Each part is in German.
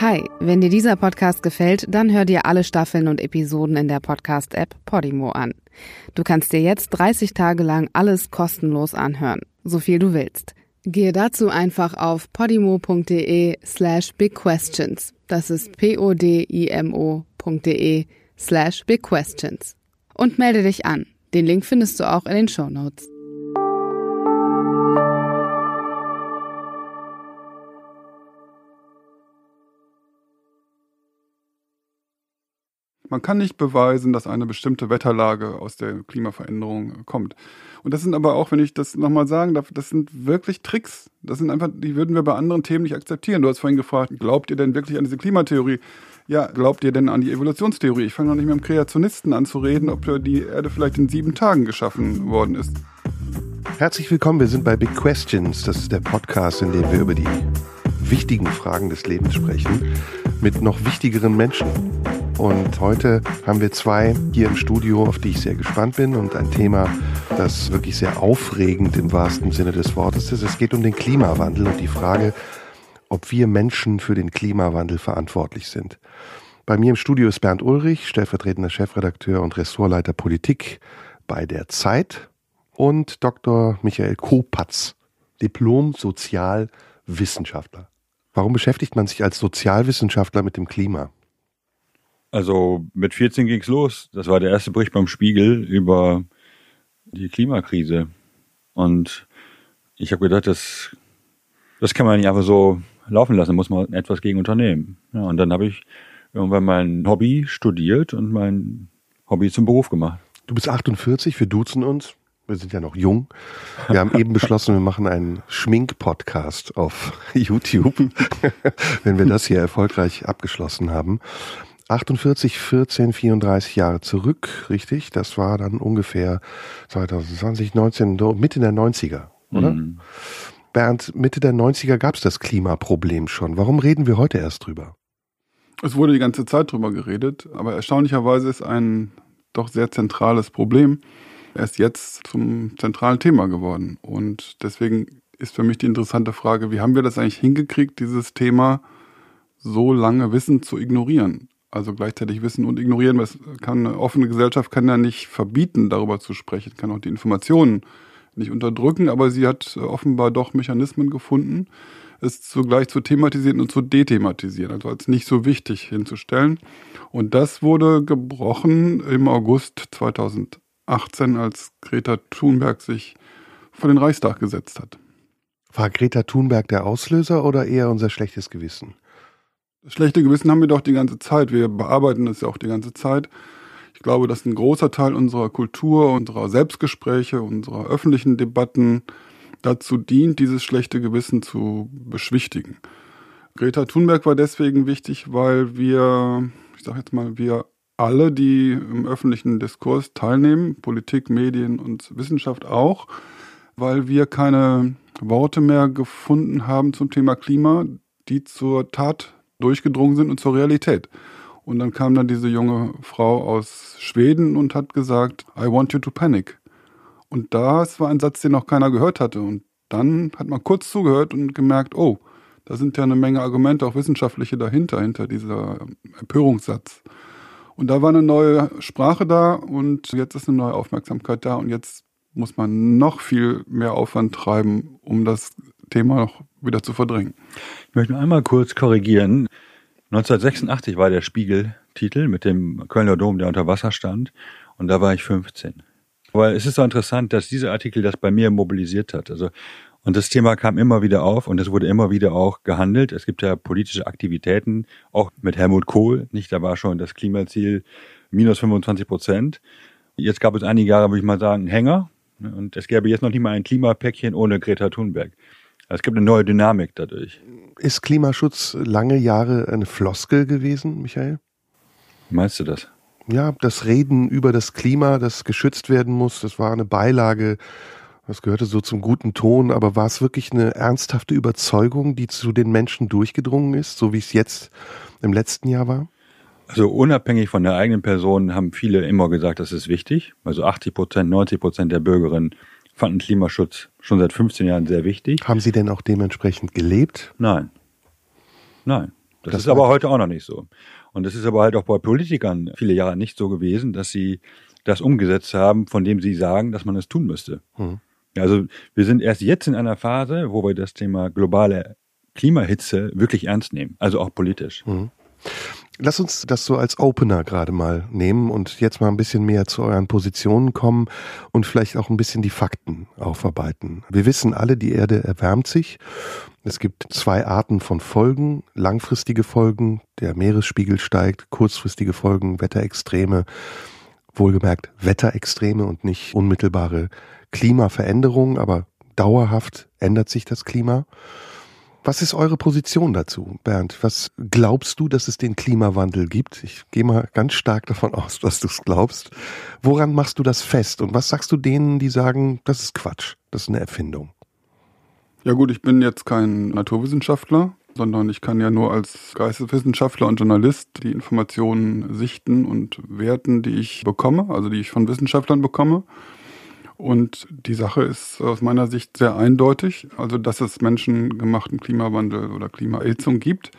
Hi, wenn dir dieser Podcast gefällt, dann hör dir alle Staffeln und Episoden in der Podcast-App Podimo an. Du kannst dir jetzt 30 Tage lang alles kostenlos anhören, so viel du willst. Gehe dazu einfach auf podimo.de slash bigquestions. Das ist p-o-d-i-m-o.de slash bigquestions. Und melde dich an. Den Link findest du auch in den Show Notes. Man kann nicht beweisen, dass eine bestimmte Wetterlage aus der Klimaveränderung kommt. Und das sind aber auch, wenn ich das nochmal sagen darf, das sind wirklich Tricks. Das sind einfach, die würden wir bei anderen Themen nicht akzeptieren. Du hast vorhin gefragt, glaubt ihr denn wirklich an diese Klimatheorie? Ja, glaubt ihr denn an die Evolutionstheorie? Ich fange noch nicht mit dem Kreationisten an zu reden, ob die Erde vielleicht in sieben Tagen geschaffen worden ist. Herzlich willkommen, wir sind bei Big Questions. Das ist der Podcast, in dem wir über die wichtigen Fragen des Lebens sprechen mit noch wichtigeren Menschen. Und heute haben wir zwei hier im Studio, auf die ich sehr gespannt bin und ein Thema, das wirklich sehr aufregend im wahrsten Sinne des Wortes ist. Es geht um den Klimawandel und die Frage, ob wir Menschen für den Klimawandel verantwortlich sind. Bei mir im Studio ist Bernd Ulrich, stellvertretender Chefredakteur und Ressortleiter Politik bei der Zeit und Dr. Michael Kopatz, Diplom-Sozialwissenschaftler. Warum beschäftigt man sich als Sozialwissenschaftler mit dem Klima? Also mit 14 ging's los. Das war der erste Bericht beim Spiegel über die Klimakrise. Und ich habe gedacht, das, das kann man nicht einfach so laufen lassen, muss man etwas gegen unternehmen. Ja, und dann habe ich irgendwann mein Hobby studiert und mein Hobby zum Beruf gemacht. Du bist 48, wir duzen uns. Wir sind ja noch jung. Wir haben eben beschlossen, wir machen einen Schmink-Podcast auf YouTube, wenn wir das hier erfolgreich abgeschlossen haben. 48, 14, 34 Jahre zurück, richtig? Das war dann ungefähr 2020, 19, Mitte der 90er, oder? Mhm. Bernd, Mitte der 90er gab es das Klimaproblem schon. Warum reden wir heute erst drüber? Es wurde die ganze Zeit drüber geredet, aber erstaunlicherweise ist ein doch sehr zentrales Problem erst jetzt zum zentralen Thema geworden. Und deswegen ist für mich die interessante Frage, wie haben wir das eigentlich hingekriegt, dieses Thema so lange Wissen zu ignorieren? Also gleichzeitig wissen und ignorieren. Das kann eine offene Gesellschaft kann ja nicht verbieten, darüber zu sprechen, kann auch die Informationen nicht unterdrücken, aber sie hat offenbar doch Mechanismen gefunden, es zugleich zu thematisieren und zu dethematisieren, also als nicht so wichtig hinzustellen. Und das wurde gebrochen im August 2018, als Greta Thunberg sich vor den Reichstag gesetzt hat. War Greta Thunberg der Auslöser oder eher unser schlechtes Gewissen? Das schlechte Gewissen haben wir doch die ganze Zeit. Wir bearbeiten es ja auch die ganze Zeit. Ich glaube, dass ein großer Teil unserer Kultur, unserer Selbstgespräche, unserer öffentlichen Debatten dazu dient, dieses schlechte Gewissen zu beschwichtigen. Greta Thunberg war deswegen wichtig, weil wir, ich sage jetzt mal, wir alle, die im öffentlichen Diskurs teilnehmen, Politik, Medien und Wissenschaft auch, weil wir keine Worte mehr gefunden haben zum Thema Klima, die zur Tat durchgedrungen sind und zur Realität. Und dann kam dann diese junge Frau aus Schweden und hat gesagt, I want you to panic. Und das war ein Satz, den noch keiner gehört hatte. Und dann hat man kurz zugehört und gemerkt, oh, da sind ja eine Menge Argumente, auch wissenschaftliche dahinter, hinter dieser Empörungssatz. Und da war eine neue Sprache da und jetzt ist eine neue Aufmerksamkeit da und jetzt muss man noch viel mehr Aufwand treiben, um das Thema noch wieder zu verdrängen. Ich möchte nur einmal kurz korrigieren. 1986 war der Spiegeltitel mit dem Kölner Dom, der unter Wasser stand. Und da war ich 15. Weil es ist so interessant, dass dieser Artikel das bei mir mobilisiert hat. Also, und das Thema kam immer wieder auf und es wurde immer wieder auch gehandelt. Es gibt ja politische Aktivitäten, auch mit Helmut Kohl, nicht? Da war schon das Klimaziel minus 25 Prozent. Jetzt gab es einige Jahre, würde ich mal sagen, einen Hänger. Und es gäbe jetzt noch nicht mal ein Klimapäckchen ohne Greta Thunberg. Es gibt eine neue Dynamik dadurch. Ist Klimaschutz lange Jahre eine Floskel gewesen, Michael? Meinst du das? Ja, das Reden über das Klima, das geschützt werden muss, das war eine Beilage, das gehörte so zum guten Ton, aber war es wirklich eine ernsthafte Überzeugung, die zu den Menschen durchgedrungen ist, so wie es jetzt im letzten Jahr war? Also unabhängig von der eigenen Person haben viele immer gesagt, das ist wichtig. Also 80 Prozent, 90 Prozent der Bürgerinnen fanden Klimaschutz schon seit 15 Jahren sehr wichtig. Haben Sie denn auch dementsprechend gelebt? Nein. Nein. Das, das ist aber heute auch noch nicht so. Und das ist aber halt auch bei Politikern viele Jahre nicht so gewesen, dass sie das umgesetzt haben, von dem sie sagen, dass man es tun müsste. Mhm. Also wir sind erst jetzt in einer Phase, wo wir das Thema globale Klimahitze wirklich ernst nehmen, also auch politisch. Mhm. Lass uns das so als Opener gerade mal nehmen und jetzt mal ein bisschen mehr zu euren Positionen kommen und vielleicht auch ein bisschen die Fakten aufarbeiten. Wir wissen alle, die Erde erwärmt sich. Es gibt zwei Arten von Folgen, langfristige Folgen, der Meeresspiegel steigt, kurzfristige Folgen, Wetterextreme, wohlgemerkt Wetterextreme und nicht unmittelbare Klimaveränderungen, aber dauerhaft ändert sich das Klima. Was ist eure Position dazu, Bernd? Was glaubst du, dass es den Klimawandel gibt? Ich gehe mal ganz stark davon aus, dass du es glaubst. Woran machst du das fest? Und was sagst du denen, die sagen, das ist Quatsch, das ist eine Erfindung? Ja gut, ich bin jetzt kein Naturwissenschaftler, sondern ich kann ja nur als Geisteswissenschaftler und Journalist die Informationen sichten und werten, die ich bekomme, also die ich von Wissenschaftlern bekomme. Und die Sache ist aus meiner Sicht sehr eindeutig, also dass es menschengemachten Klimawandel oder Klimaerhitzung gibt.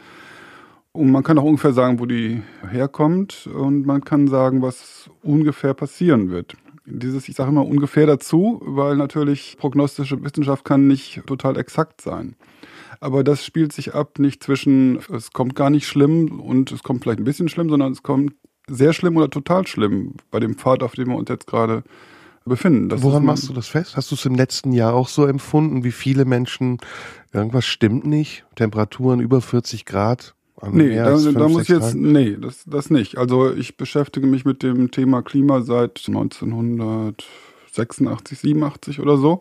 Und man kann auch ungefähr sagen, wo die herkommt und man kann sagen, was ungefähr passieren wird. Dieses, ich sage immer ungefähr dazu, weil natürlich prognostische Wissenschaft kann nicht total exakt sein. Aber das spielt sich ab nicht zwischen, es kommt gar nicht schlimm und es kommt vielleicht ein bisschen schlimm, sondern es kommt sehr schlimm oder total schlimm bei dem Pfad, auf dem wir uns jetzt gerade befinden. Das Woran machst du das fest? Hast du es im letzten Jahr auch so empfunden, wie viele Menschen, irgendwas stimmt nicht, Temperaturen über 40 Grad? Nee, da, 5, da muss jetzt, nee, das, das nicht. Also ich beschäftige mich mit dem Thema Klima seit 1986, 87 oder so.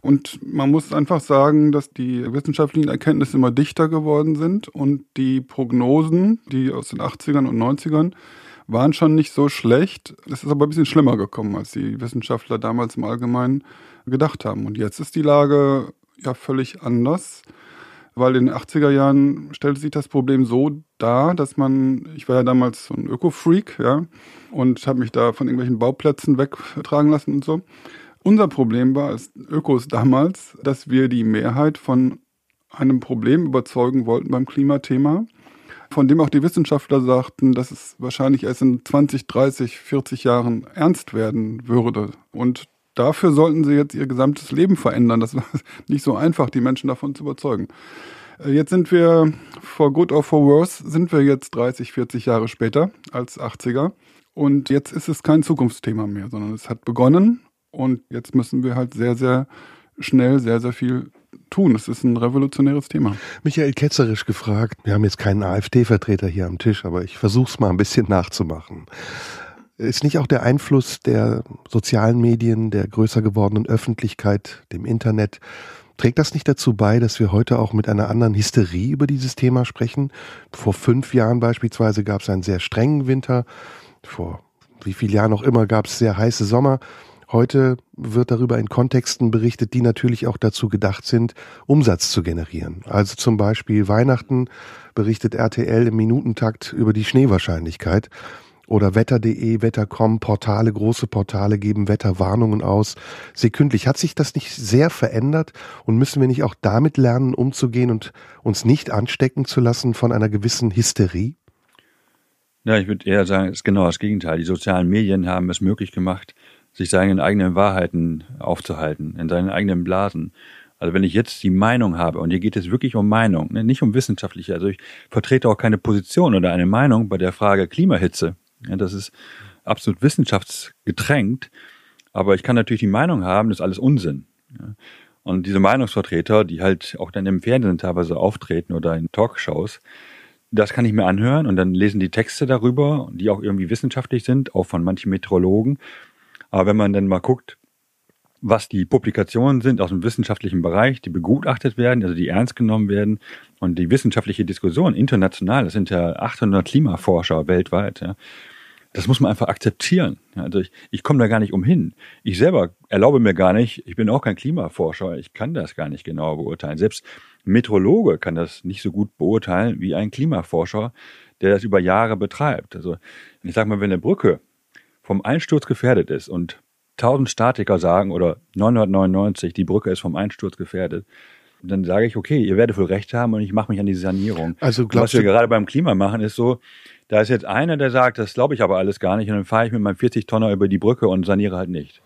Und man muss einfach sagen, dass die wissenschaftlichen Erkenntnisse immer dichter geworden sind und die Prognosen, die aus den 80ern und 90ern, waren schon nicht so schlecht. Es ist aber ein bisschen schlimmer gekommen, als die Wissenschaftler damals im Allgemeinen gedacht haben. Und jetzt ist die Lage ja völlig anders, weil in den 80er Jahren stellte sich das Problem so dar, dass man, ich war ja damals so ein Öko-Freak, ja, und habe mich da von irgendwelchen Bauplätzen wegtragen lassen und so. Unser Problem war als Ökos damals, dass wir die Mehrheit von einem Problem überzeugen wollten beim Klimathema von dem auch die Wissenschaftler sagten, dass es wahrscheinlich erst in 20, 30, 40 Jahren ernst werden würde. Und dafür sollten sie jetzt ihr gesamtes Leben verändern. Das war nicht so einfach, die Menschen davon zu überzeugen. Äh, jetzt sind wir, for good or for worse, sind wir jetzt 30, 40 Jahre später als 80er. Und jetzt ist es kein Zukunftsthema mehr, sondern es hat begonnen. Und jetzt müssen wir halt sehr, sehr schnell sehr, sehr viel tun. Es ist ein revolutionäres Thema. Michael Ketzerisch gefragt, wir haben jetzt keinen AfD-Vertreter hier am Tisch, aber ich versuche es mal ein bisschen nachzumachen. Ist nicht auch der Einfluss der sozialen Medien, der größer gewordenen Öffentlichkeit, dem Internet, trägt das nicht dazu bei, dass wir heute auch mit einer anderen Hysterie über dieses Thema sprechen? Vor fünf Jahren beispielsweise gab es einen sehr strengen Winter, vor wie vielen Jahren auch immer gab es sehr heiße Sommer. Heute wird darüber in Kontexten berichtet, die natürlich auch dazu gedacht sind, Umsatz zu generieren. Also zum Beispiel Weihnachten berichtet RTL im Minutentakt über die Schneewahrscheinlichkeit. Oder Wetter.de, Wetter.com, Portale, große Portale geben Wetterwarnungen aus. Sekündlich. Hat sich das nicht sehr verändert und müssen wir nicht auch damit lernen, umzugehen und uns nicht anstecken zu lassen von einer gewissen Hysterie? Ja, ich würde eher sagen, es ist genau das Gegenteil. Die sozialen Medien haben es möglich gemacht, sich seinen eigenen Wahrheiten aufzuhalten, in seinen eigenen Blasen. Also wenn ich jetzt die Meinung habe, und hier geht es wirklich um Meinung, ne, nicht um wissenschaftliche, also ich vertrete auch keine Position oder eine Meinung bei der Frage Klimahitze. Das ist absolut wissenschaftsgetränkt, aber ich kann natürlich die Meinung haben, das ist alles Unsinn. Und diese Meinungsvertreter, die halt auch dann im Fernsehen teilweise auftreten oder in Talkshows, das kann ich mir anhören und dann lesen die Texte darüber, die auch irgendwie wissenschaftlich sind, auch von manchen Meteorologen. Aber wenn man dann mal guckt, was die Publikationen sind aus dem wissenschaftlichen Bereich, die begutachtet werden, also die ernst genommen werden und die wissenschaftliche Diskussion international, das sind ja 800 Klimaforscher weltweit, ja, das muss man einfach akzeptieren. Also ich, ich komme da gar nicht umhin. Ich selber erlaube mir gar nicht, ich bin auch kein Klimaforscher, ich kann das gar nicht genau beurteilen. Selbst ein Meteorologe kann das nicht so gut beurteilen wie ein Klimaforscher, der das über Jahre betreibt. Also ich sage mal, wenn eine Brücke vom Einsturz gefährdet ist und 1000 Statiker sagen oder 999, die Brücke ist vom Einsturz gefährdet, dann sage ich, okay, ihr werdet wohl recht haben und ich mache mich an die Sanierung. Also was wir gerade beim Klima machen, ist so, da ist jetzt einer, der sagt, das glaube ich aber alles gar nicht und dann fahre ich mit meinem 40-Tonner über die Brücke und saniere halt nicht.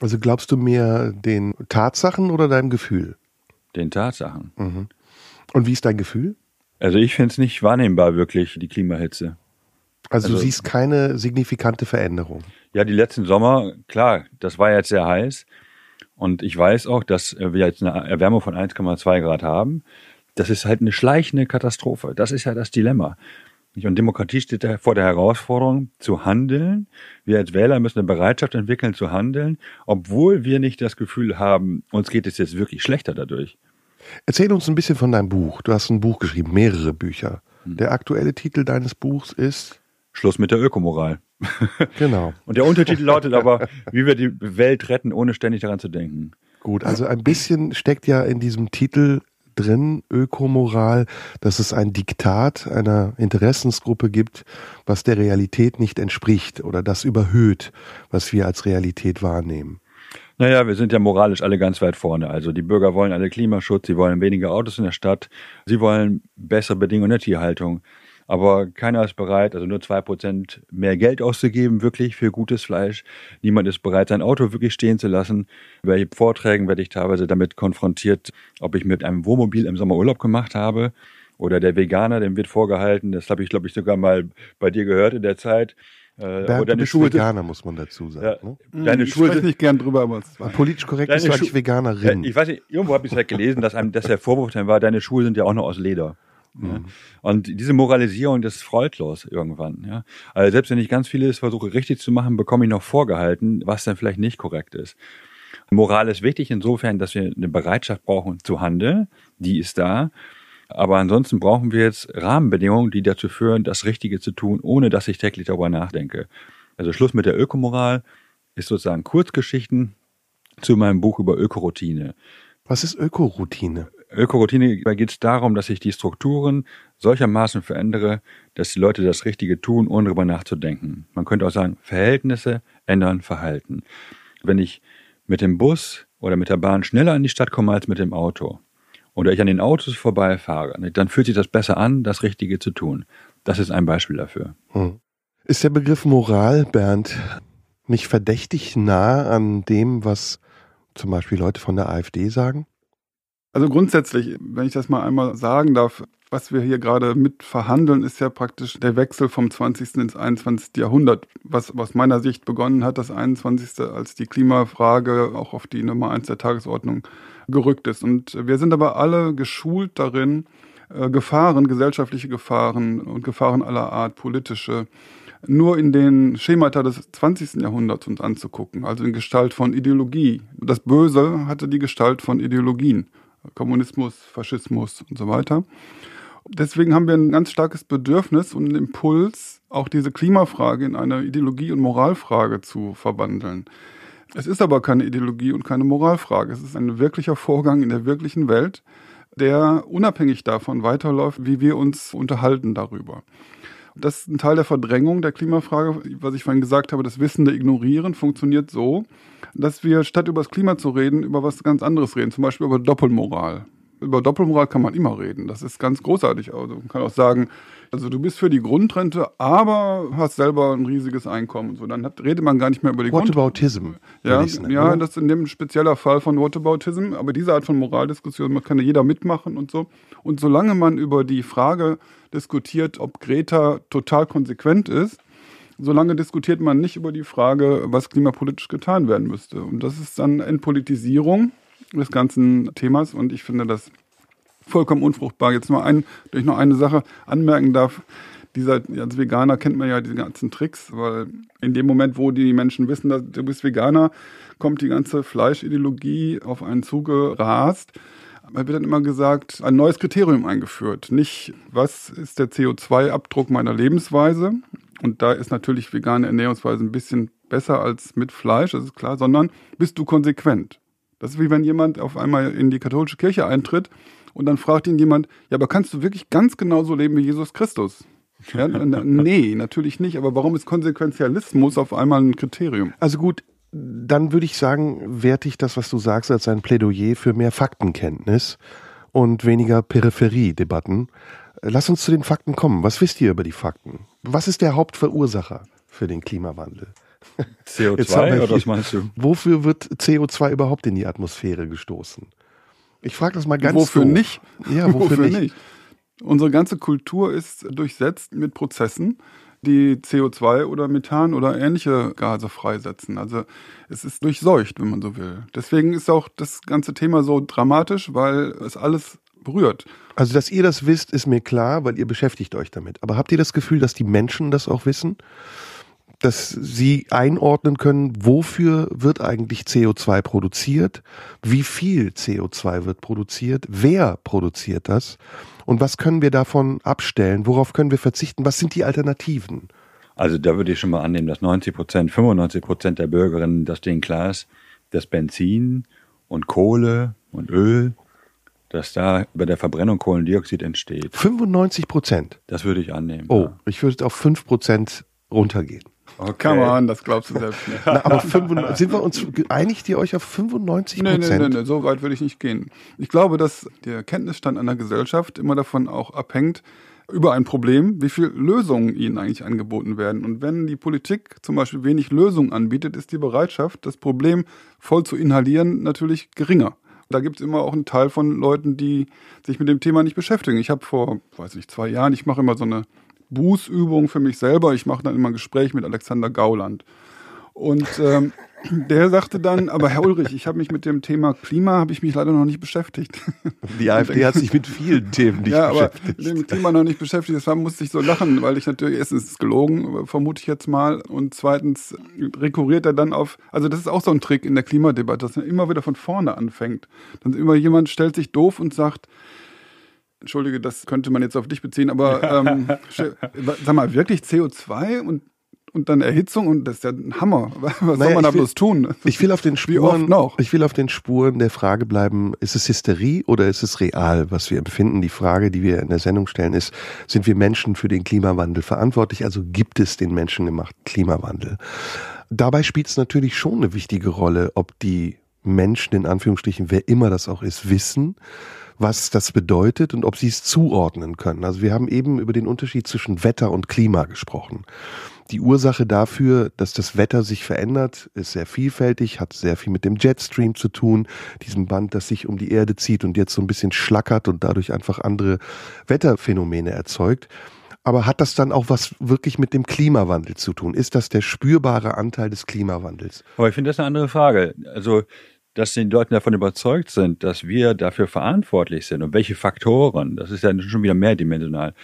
Also glaubst du mehr den Tatsachen oder deinem Gefühl? Den Tatsachen. Mhm. Und wie ist dein Gefühl? Also ich finde es nicht wahrnehmbar wirklich, die Klimahitze. Also, also du siehst keine signifikante Veränderung. Ja, die letzten Sommer, klar, das war jetzt sehr heiß. Und ich weiß auch, dass wir jetzt eine Erwärmung von 1,2 Grad haben. Das ist halt eine schleichende Katastrophe. Das ist ja das Dilemma. Und Demokratie steht vor der Herausforderung, zu handeln. Wir als Wähler müssen eine Bereitschaft entwickeln, zu handeln, obwohl wir nicht das Gefühl haben, uns geht es jetzt wirklich schlechter dadurch. Erzähl uns ein bisschen von deinem Buch. Du hast ein Buch geschrieben, mehrere Bücher. Hm. Der aktuelle Titel deines Buchs ist Schluss mit der Ökomoral. Genau. Und der Untertitel lautet aber, wie wir die Welt retten, ohne ständig daran zu denken. Gut, also ein bisschen steckt ja in diesem Titel drin, Ökomoral, dass es ein Diktat einer Interessensgruppe gibt, was der Realität nicht entspricht oder das überhöht, was wir als Realität wahrnehmen. Naja, wir sind ja moralisch alle ganz weit vorne. Also die Bürger wollen alle Klimaschutz, sie wollen weniger Autos in der Stadt, sie wollen bessere Bedingungen in der Tierhaltung. Aber keiner ist bereit, also nur zwei Prozent mehr Geld auszugeben, wirklich für gutes Fleisch. Niemand ist bereit, sein Auto wirklich stehen zu lassen. Bei Vorträgen werde ich teilweise damit konfrontiert, ob ich mit einem Wohnmobil im Sommer Urlaub gemacht habe. Oder der Veganer, dem wird vorgehalten, das habe ich, glaube ich, sogar mal bei dir gehört in der Zeit. Äh, Bernd, du bist Schuhe Veganer, muss man dazu sagen. Ja, ne? Deine ich Schuhe sind nicht gern drüber, aber es war politisch korrekt bist du eigentlich Veganerin. ich weiß nicht, irgendwo habe ich es halt gelesen, dass, einem, dass der Vorwurf dann war, deine Schuhe sind ja auch noch aus Leder. Ja. Mhm. Und diese Moralisierung, das ist freudlos irgendwann. Ja? Also selbst wenn ich ganz vieles versuche richtig zu machen, bekomme ich noch vorgehalten, was dann vielleicht nicht korrekt ist. Moral ist wichtig insofern, dass wir eine Bereitschaft brauchen zu handeln. Die ist da. Aber ansonsten brauchen wir jetzt Rahmenbedingungen, die dazu führen, das Richtige zu tun, ohne dass ich täglich darüber nachdenke. Also Schluss mit der Ökomoral ist sozusagen Kurzgeschichten zu meinem Buch über Ökoroutine. Was ist Ökoroutine? Ökoroutine geht es darum, dass ich die Strukturen solchermaßen verändere, dass die Leute das Richtige tun, ohne darüber nachzudenken. Man könnte auch sagen, Verhältnisse ändern Verhalten. Wenn ich mit dem Bus oder mit der Bahn schneller in die Stadt komme als mit dem Auto oder ich an den Autos vorbeifahre, dann fühlt sich das besser an, das Richtige zu tun. Das ist ein Beispiel dafür. Hm. Ist der Begriff Moral, Bernd, nicht verdächtig nah an dem, was zum Beispiel Leute von der AfD sagen? Also grundsätzlich, wenn ich das mal einmal sagen darf, was wir hier gerade mit verhandeln, ist ja praktisch der Wechsel vom 20. ins 21. Jahrhundert, was aus meiner Sicht begonnen hat, das 21. als die Klimafrage auch auf die Nummer 1 der Tagesordnung gerückt ist. Und wir sind aber alle geschult darin, äh, Gefahren, gesellschaftliche Gefahren und Gefahren aller Art, politische, nur in den Schemata des 20. Jahrhunderts uns anzugucken, also in Gestalt von Ideologie. Das Böse hatte die Gestalt von Ideologien. Kommunismus, Faschismus und so weiter. Deswegen haben wir ein ganz starkes Bedürfnis und einen Impuls, auch diese Klimafrage in eine Ideologie- und Moralfrage zu verwandeln. Es ist aber keine Ideologie und keine Moralfrage. Es ist ein wirklicher Vorgang in der wirklichen Welt, der unabhängig davon weiterläuft, wie wir uns unterhalten darüber. Das ist ein Teil der Verdrängung der Klimafrage, was ich vorhin gesagt habe, das Wissende ignorieren funktioniert so, dass wir statt über das Klima zu reden, über was ganz anderes reden, zum Beispiel über Doppelmoral. Über Doppelmoral kann man immer reden. Das ist ganz großartig. Also man kann auch sagen, also du bist für die Grundrente, aber hast selber ein riesiges Einkommen. Und so, dann hat, redet man gar nicht mehr über die Whataboutism. Ja, nennen, ja oder? das ist in dem spezieller Fall von Whataboutism. Aber diese Art von Moraldiskussion kann ja jeder mitmachen und so. Und solange man über die Frage diskutiert, ob Greta total konsequent ist, solange diskutiert man nicht über die Frage, was klimapolitisch getan werden müsste. Und das ist dann Entpolitisierung des ganzen Themas und ich finde das vollkommen unfruchtbar. Jetzt nur ein, durch noch eine Sache anmerken darf. Dieser, als Veganer kennt man ja diese ganzen Tricks, weil in dem Moment, wo die Menschen wissen, dass du bist Veganer, kommt die ganze Fleischideologie auf einen zugerast. Wird dann immer gesagt, ein neues Kriterium eingeführt. Nicht, was ist der CO2-Abdruck meiner Lebensweise, und da ist natürlich vegane Ernährungsweise ein bisschen besser als mit Fleisch, das ist klar, sondern bist du konsequent. Das ist wie wenn jemand auf einmal in die katholische Kirche eintritt und dann fragt ihn jemand, ja, aber kannst du wirklich ganz genauso leben wie Jesus Christus? Ja, nee, natürlich nicht. Aber warum ist Konsequenzialismus auf einmal ein Kriterium? Also gut, dann würde ich sagen, werte ich das, was du sagst, als ein Plädoyer für mehr Faktenkenntnis und weniger Peripherie-Debatten. Lass uns zu den Fakten kommen. Was wisst ihr über die Fakten? Was ist der Hauptverursacher für den Klimawandel? CO2 oder was meinst du? Wofür wird CO2 überhaupt in die Atmosphäre gestoßen? Ich frage das mal ganz Wofür doof. nicht? Ja, wofür, nicht? Unsere ganze Kultur ist durchsetzt mit Prozessen, die CO2 oder Methan oder ähnliche Gase freisetzen. Also es ist durchseucht, wenn man so will. Deswegen ist auch das ganze Thema so dramatisch, weil es alles berührt. Also, dass ihr das wisst, ist mir klar, weil ihr beschäftigt euch damit. Aber habt ihr das Gefühl, dass die Menschen das auch wissen? Dass sie einordnen können, wofür wird eigentlich CO2 produziert? Wie viel CO2 wird produziert? Wer produziert das? Und was können wir davon abstellen? Worauf können wir verzichten? Was sind die Alternativen? Also da würde ich schon mal annehmen, dass 90 Prozent, 95 Prozent der Bürgerinnen, dass denen klar ist, dass Benzin und Kohle und Öl, dass da bei der Verbrennung Kohlendioxid entsteht. 95 Prozent. Das würde ich annehmen. Oh, ja. ich würde auf 5 Prozent runtergehen. Okay. Come on, das glaubst du selbst nicht. Na, aber 95, sind wir uns einigt ihr euch auf 95 Nee, nee, Prozent? nee, nee, so weit würde ich nicht gehen. Ich glaube, dass der Kenntnisstand einer Gesellschaft immer davon auch abhängt, über ein Problem, wie viel Lösungen ihnen eigentlich angeboten werden. Und wenn die Politik zum Beispiel wenig Lösungen anbietet, ist die Bereitschaft, das Problem voll zu inhalieren, natürlich geringer. Da gibt es immer auch einen Teil von Leuten, die sich mit dem Thema nicht beschäftigen. Ich habe vor, weiß nicht, zwei Jahren, ich mache immer so eine Bußübung für mich selber. Ich mache dann immer ein Gespräch mit Alexander Gauland. Und ähm, der sagte dann, aber Herr Ulrich, ich habe mich mit dem Thema Klima, habe ich mich leider noch nicht beschäftigt. Die AfD hat sich mit vielen Themen nicht ja, aber beschäftigt. mit dem Klima noch nicht beschäftigt. Deshalb musste ich so lachen, weil ich natürlich, erstens ist es gelogen, vermute ich jetzt mal, und zweitens rekurriert er dann auf, also das ist auch so ein Trick in der Klimadebatte, dass man immer wieder von vorne anfängt. Dann immer jemand stellt sich doof und sagt, Entschuldige, das könnte man jetzt auf dich beziehen, aber ähm, sag mal, wirklich CO2 und, und dann Erhitzung und das ist ja ein Hammer. Was Naja, soll man da will- bloß tun? Ich will auf den Wie oft Spuren, noch? ich will auf den Spuren der Frage bleiben, ist es Hysterie oder ist es real, was wir empfinden? Die Frage, die wir in der Sendung stellen, ist, sind wir Menschen für den Klimawandel verantwortlich? Also gibt es den menschengemachten Klimawandel? Dabei spielt es natürlich schon eine wichtige Rolle, ob die Menschen, in Anführungsstrichen, wer immer das auch ist, wissen, was das bedeutet und ob sie es zuordnen können. Also wir haben eben über den Unterschied zwischen Wetter und Klima gesprochen. Die Ursache dafür, dass das Wetter sich verändert, ist sehr vielfältig, hat sehr viel mit dem Jetstream zu tun, diesem Band, das sich um die Erde zieht und jetzt so ein bisschen schlackert und dadurch einfach andere Wetterphänomene erzeugt. Aber hat das dann auch was wirklich mit dem Klimawandel zu tun? Ist das der spürbare Anteil des Klimawandels? Aber ich finde das eine andere Frage. Also, dass die Leute davon überzeugt sind, dass wir dafür verantwortlich sind und welche Faktoren, das ist ja schon wieder mehrdimensional.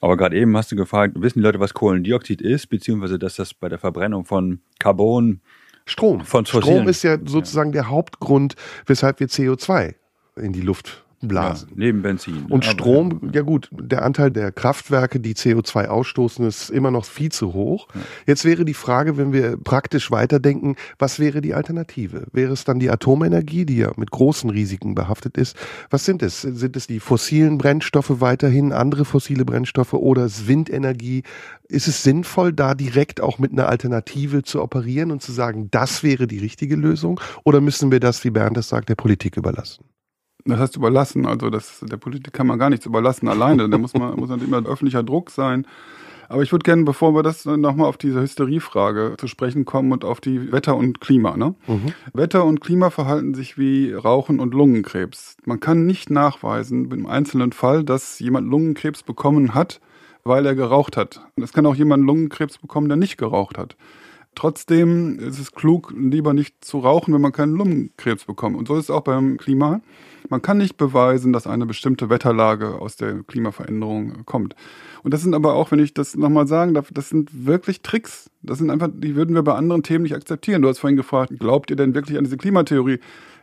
Aber gerade eben hast du gefragt, wissen die Leute, was Kohlendioxid ist, beziehungsweise dass das bei der Verbrennung von Carbon Strom. Von Strom ist ja sozusagen der Hauptgrund, weshalb wir CO2 in die Luft blasen. Ja, neben Benzin. Und Strom, ja gut, der Anteil der Kraftwerke, die CO2 ausstoßen, ist immer noch viel zu hoch. Jetzt wäre die Frage, wenn wir praktisch weiterdenken, was wäre die Alternative? Wäre es dann die Atomenergie, die ja mit großen Risiken behaftet ist? Was sind es? Sind es die fossilen Brennstoffe weiterhin, andere fossile Brennstoffe oder ist Windenergie? Ist es sinnvoll, da direkt auch mit einer Alternative zu operieren und zu sagen, das wäre die richtige Lösung? Oder müssen wir das, wie Bernd das sagt, der Politik überlassen? Das heißt überlassen, also das, der Politik kann man gar nichts überlassen alleine. Da muss man muss natürlich immer öffentlicher Druck sein. Aber ich würde gerne, bevor wir das nochmal auf diese Hysteriefrage zu sprechen kommen und auf die Wetter und Klima. Ne? Wetter und Klima verhalten sich wie Rauchen und Lungenkrebs. Man kann nicht nachweisen im einzelnen Fall, dass jemand Lungenkrebs bekommen hat, weil er geraucht hat. Und es kann auch jemand Lungenkrebs bekommen, der nicht geraucht hat. Trotzdem ist es klug, lieber nicht zu rauchen, wenn man keinen Lungenkrebs bekommt. Und so ist es auch beim Klima. Man kann nicht beweisen, dass eine bestimmte Wetterlage aus der Klimaveränderung kommt. Und das sind aber auch, wenn ich das nochmal sagen darf, das sind wirklich Tricks. Das sind einfach, die würden wir bei anderen Themen nicht akzeptieren. Du hast vorhin gefragt, glaubt ihr denn wirklich an diese Klimatheorie?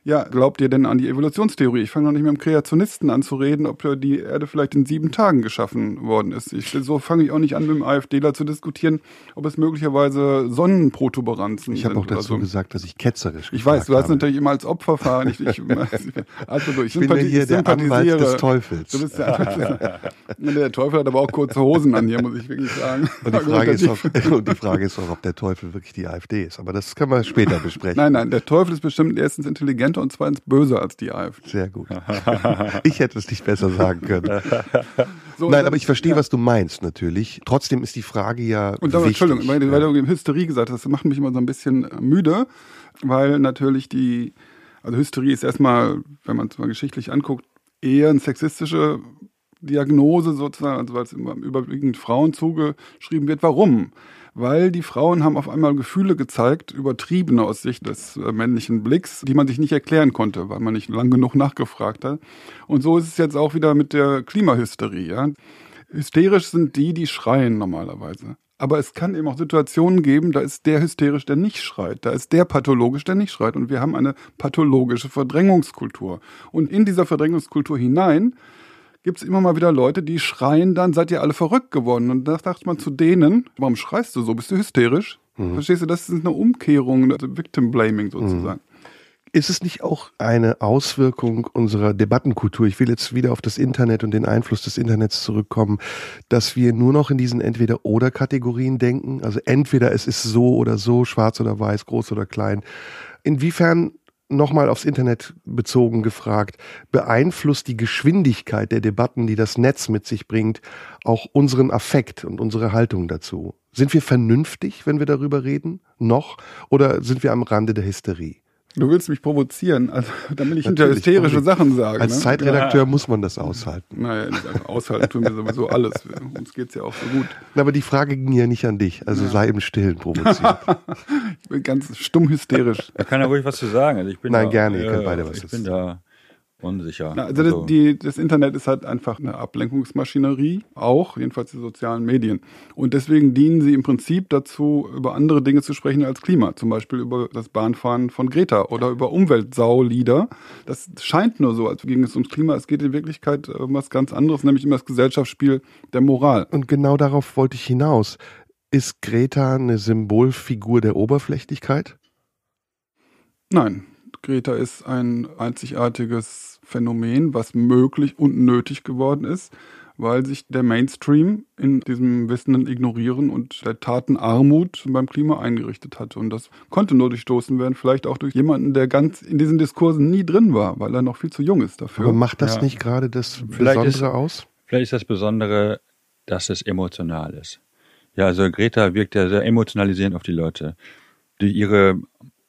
Ja, glaubt ihr denn an die Evolutionstheorie? Ich fange noch nicht mit dem Kreationisten an zu reden, ob die Erde vielleicht in sieben Tagen geschaffen worden ist. Ich, so fange ich auch nicht an, mit dem AfDler zu diskutieren, ob es möglicherweise Sonnenprotuberanzen Ich habe sind auch dazu so. gesagt, dass ich ketzerisch Ich weiß, du hast habe. natürlich immer als Opfer fahren. Ich, ich, also, ich, Ich bin ja hier der Anwalt des Teufels. Du bist ja, der Teufel hat aber auch kurze Hosen an hier, muss ich wirklich sagen. Und die, Frage ist auch, und die Frage ist auch, ob der Teufel wirklich die AfD ist. Aber das können wir später besprechen. Nein, nein, der Teufel ist bestimmt erstens intelligent effizienter und zweitens böser als die AfD. Sehr gut. ich hätte es nicht besser sagen können. So, Nein, aber ich verstehe, ja. was du meinst natürlich. Trotzdem ist die Frage ja. Und wichtig. Entschuldigung, weil, weil du Hysterie gesagt hast, das macht mich immer so ein bisschen müde, weil natürlich die, also Hysterie ist erstmal, wenn man es mal geschichtlich anguckt, eher eine sexistische Diagnose sozusagen, also weil es überwiegend Frauen zugeschrieben wird. Warum? Weil die Frauen haben auf einmal Gefühle gezeigt, übertriebene aus Sicht des äh, männlichen Blicks, die man sich nicht erklären konnte, weil man nicht lang genug nachgefragt hat. Und so ist es jetzt auch wieder mit der Klimahysterie. Ja? Hysterisch sind die, die schreien normalerweise. Aber es kann eben auch Situationen geben, da ist der hysterisch, der nicht schreit. Da ist der pathologisch, der nicht schreit. Und wir haben eine pathologische Verdrängungskultur. Und in dieser Verdrängungskultur hinein gibt es immer mal wieder Leute, die schreien dann, seid ihr alle verrückt geworden. Und da sagt man zu denen, warum schreist du so? Bist du hysterisch? Mhm. Verstehst du, das ist eine Umkehrung, also Victim Blaming sozusagen. Mhm. Ist es nicht auch eine Auswirkung unserer Debattenkultur? Ich will jetzt wieder auf das Internet und den Einfluss des Internets zurückkommen, dass wir nur noch in diesen Entweder-Oder-Kategorien denken. Also entweder es ist so oder so, schwarz oder weiß, groß oder klein. Inwiefern nochmal aufs Internet bezogen gefragt, beeinflusst die Geschwindigkeit der Debatten, die das Netz mit sich bringt, auch unseren Affekt und unsere Haltung dazu? Sind wir vernünftig, wenn wir darüber reden? Noch? Oder sind wir am Rande der Hysterie? Du willst mich provozieren, also damit ich hinter hysterische Sachen sage. Als ne? Zeitredakteur ja. muss man das aushalten. Naja, aushalten tun wir sowieso alles. Uns geht's ja auch so gut. Aber die Frage ging ja nicht an dich, also ja. sei im Stillen provoziert. ich bin ganz stumm hysterisch. Er kann ja ruhig was zu sagen. Also ich bin Nein, da, gerne, ihr könnt beide was Ich bin da unsicher. Na, also, also das, die, das, Internet ist halt einfach eine Ablenkungsmaschinerie, auch, jedenfalls die sozialen Medien. Und deswegen dienen sie im Prinzip dazu, über andere Dinge zu sprechen als Klima. Zum Beispiel über das Bahnfahren von Greta oder über Umweltsaulieder. Das scheint nur so, als ging es ums Klima. Es geht in Wirklichkeit um was ganz anderes, nämlich um das Gesellschaftsspiel der Moral. Und genau darauf wollte ich hinaus. Ist Greta eine Symbolfigur der Oberflächlichkeit? Nein, Greta ist ein einzigartiges Phänomen, was möglich und nötig geworden ist, weil sich der Mainstream in diesem wissenden Ignorieren und der Tatenarmut beim Klima eingerichtet hatte. Und das konnte nur durchstoßen werden, vielleicht auch durch jemanden, der ganz in diesen Diskursen nie drin war, weil er noch viel zu jung ist dafür. Aber macht das ja. nicht gerade das vielleicht Besondere ist, aus? Vielleicht ist das Besondere, dass es emotional ist. Ja, also Greta wirkt ja sehr emotionalisierend auf die Leute. Die ihre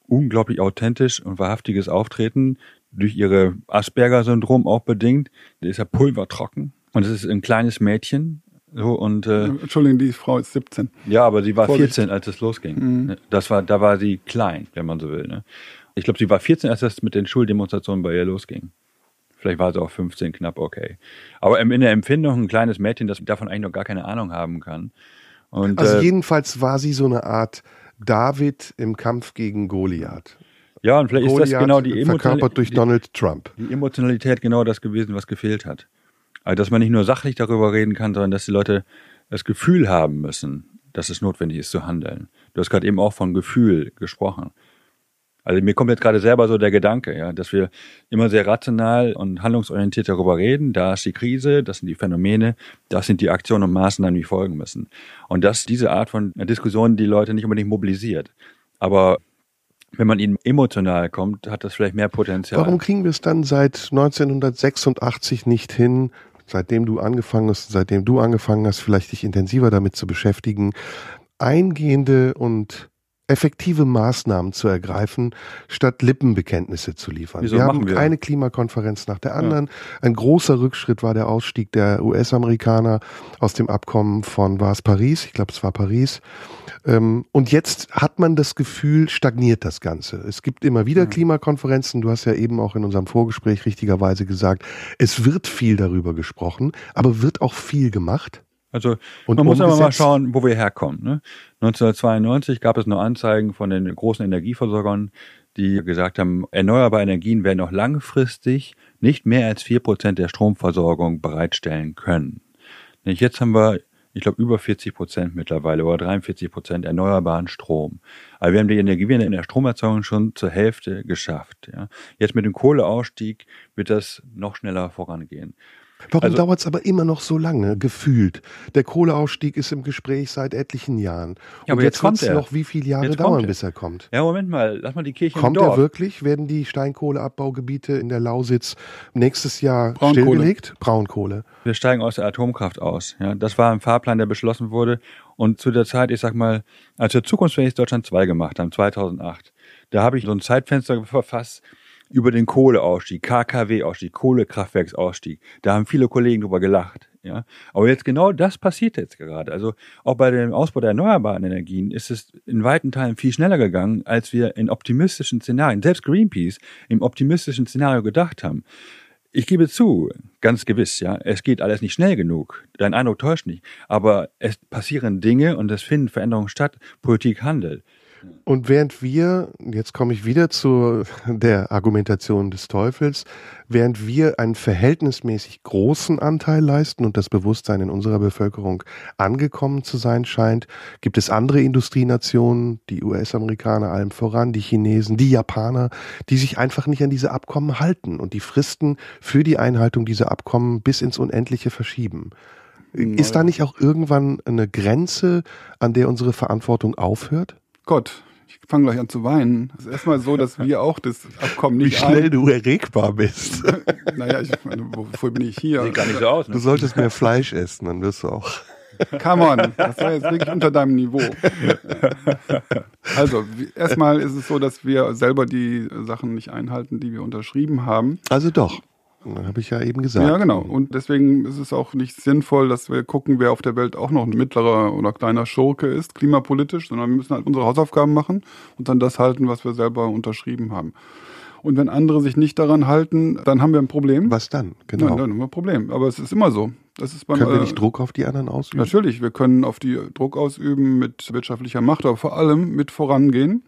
unglaublich authentisch und wahrhaftiges Auftreten, durch ihre Asperger-Syndrom auch bedingt. Die ist ja pulvertrocken und es ist ein kleines Mädchen. So und äh, Entschuldigung, die Frau ist 17. Ja, aber sie war Vorsicht. 14, als es losging. Mhm. Das war, da war sie klein, wenn man so will. Ne? Ich glaube, sie war 14, als das mit den Schuldemonstrationen bei ihr losging. Vielleicht war sie auch 15, knapp okay. Aber in der Empfindung ein kleines Mädchen, das davon eigentlich noch gar keine Ahnung haben kann. Und, also äh, jedenfalls war sie so eine Art David im Kampf gegen Goliath. Ja, und vielleicht Goliath ist das genau die Emotionalität. durch Donald Trump. Die Emotionalität genau das gewesen, was gefehlt hat. Also, dass man nicht nur sachlich darüber reden kann, sondern dass die Leute das Gefühl haben müssen, dass es notwendig ist zu handeln. Du hast gerade eben auch von Gefühl gesprochen. Also mir kommt jetzt gerade selber so der Gedanke, ja, dass wir immer sehr rational und handlungsorientiert darüber reden. Da ist die Krise, das sind die Phänomene, das sind die Aktionen und Maßnahmen, die folgen müssen. Und dass diese Art von Diskussion die Leute nicht unbedingt mobilisiert. Aber wenn man ihnen emotional kommt, hat das vielleicht mehr Potenzial. Warum kriegen wir es dann seit 1986 nicht hin, seitdem du angefangen hast, seitdem du angefangen hast, vielleicht dich intensiver damit zu beschäftigen, eingehende und effektive Maßnahmen zu ergreifen, statt Lippenbekenntnisse zu liefern. Wieso wir haben wir? eine Klimakonferenz nach der anderen. Ja. Ein großer Rückschritt war der Ausstieg der US-Amerikaner aus dem Abkommen von, war es Paris? Ich glaube, es war Paris. Ähm, und jetzt hat man das Gefühl, stagniert das Ganze. Es gibt immer wieder ja. Klimakonferenzen. Du hast ja eben auch in unserem Vorgespräch richtigerweise gesagt, es wird viel darüber gesprochen, aber wird auch viel gemacht. Also und man muss aber mal schauen, wo wir herkommen. Ne? 1992 gab es nur Anzeigen von den großen Energieversorgern, die gesagt haben, erneuerbare Energien werden auch langfristig nicht mehr als vier Prozent der Stromversorgung bereitstellen können. Jetzt haben wir, ich glaube, über 40 Prozent mittlerweile oder 43 Prozent erneuerbaren Strom. Aber wir haben die Energiewende in der Stromerzeugung schon zur Hälfte geschafft. Jetzt mit dem Kohleausstieg wird das noch schneller vorangehen. Warum Also- dauert es aber immer noch so lange, gefühlt? Der Kohleausstieg ist im Gespräch seit etlichen Jahren. Ja, aber Und jetzt kommt wird's er. noch wie viele Jahre Jetzt kommt dauern, er. bis er kommt? Ja, Moment mal, lass mal die Kirche Kommt er wirklich? Werden die Steinkohleabbaugebiete in der Lausitz nächstes Jahr Braunkohle. stillgelegt? Braunkohle. Wir steigen aus der Atomkraft aus. Ja, das war ein Fahrplan, der beschlossen wurde. Und zu der Zeit, ich sag mal, als wir Zukunftsfähig Deutschland 2 gemacht haben, 2008, da habe ich so ein Zeitfenster verfasst über den Kohleausstieg, KKW-Ausstieg, Kohlekraftwerksausstieg. Da haben viele Kollegen drüber gelacht. Ja, aber jetzt genau das passiert jetzt gerade. Also auch bei dem Ausbau der erneuerbaren Energien ist es in weiten Teilen viel schneller gegangen, als wir in optimistischen Szenarien, selbst Greenpeace im optimistischen Szenario gedacht haben. Ich gebe zu, ganz gewiss, ja, es geht alles nicht schnell genug. Dein Eindruck täuscht nicht. Aber es passieren Dinge und es finden Veränderungen statt. Politik handelt. Und während wir, jetzt komme ich wieder zu der Argumentation des Teufels, während wir einen verhältnismäßig großen Anteil leisten und das Bewusstsein in unserer Bevölkerung angekommen zu sein scheint, gibt es andere Industrienationen, die US-Amerikaner allem voran, die Chinesen, die Japaner, die sich einfach nicht an diese Abkommen halten und die Fristen für die Einhaltung dieser Abkommen bis ins Unendliche verschieben. Ist da nicht auch irgendwann eine Grenze, an der unsere Verantwortung aufhört? Gott, ich fange gleich an zu weinen. Es ist erstmal so, dass wir auch das Abkommen Wie nicht schnell du erregbar bist. ein... Naja, ich meine, wofür bin ich hier? Sieht gar nicht so aus. Du Ne? solltest mehr Fleisch essen, dann wirst du auch. Come on, das war jetzt wirklich unter deinem Niveau. Also, wie- erstmal ist es so, dass wir selber die Sachen nicht einhalten, die wir unterschrieben haben. Also doch. Habe ich ja eben gesagt. Ja, genau. Und deswegen ist es auch nicht sinnvoll, dass wir gucken, wer auf der Welt auch noch ein mittlerer oder kleiner Schurke ist, klimapolitisch, sondern wir müssen halt unsere Hausaufgaben machen und dann das halten, was wir selber unterschrieben haben. Und wenn andere sich nicht daran halten, dann haben wir ein Problem. Was dann? Nein, Genau. dann haben wir ein Problem. Aber es ist immer so. Das ist beim, Können wir äh, nicht Druck auf die anderen ausüben? Natürlich, wir können auf die Druck ausüben mit wirtschaftlicher Macht, aber vor allem mit vorangehen.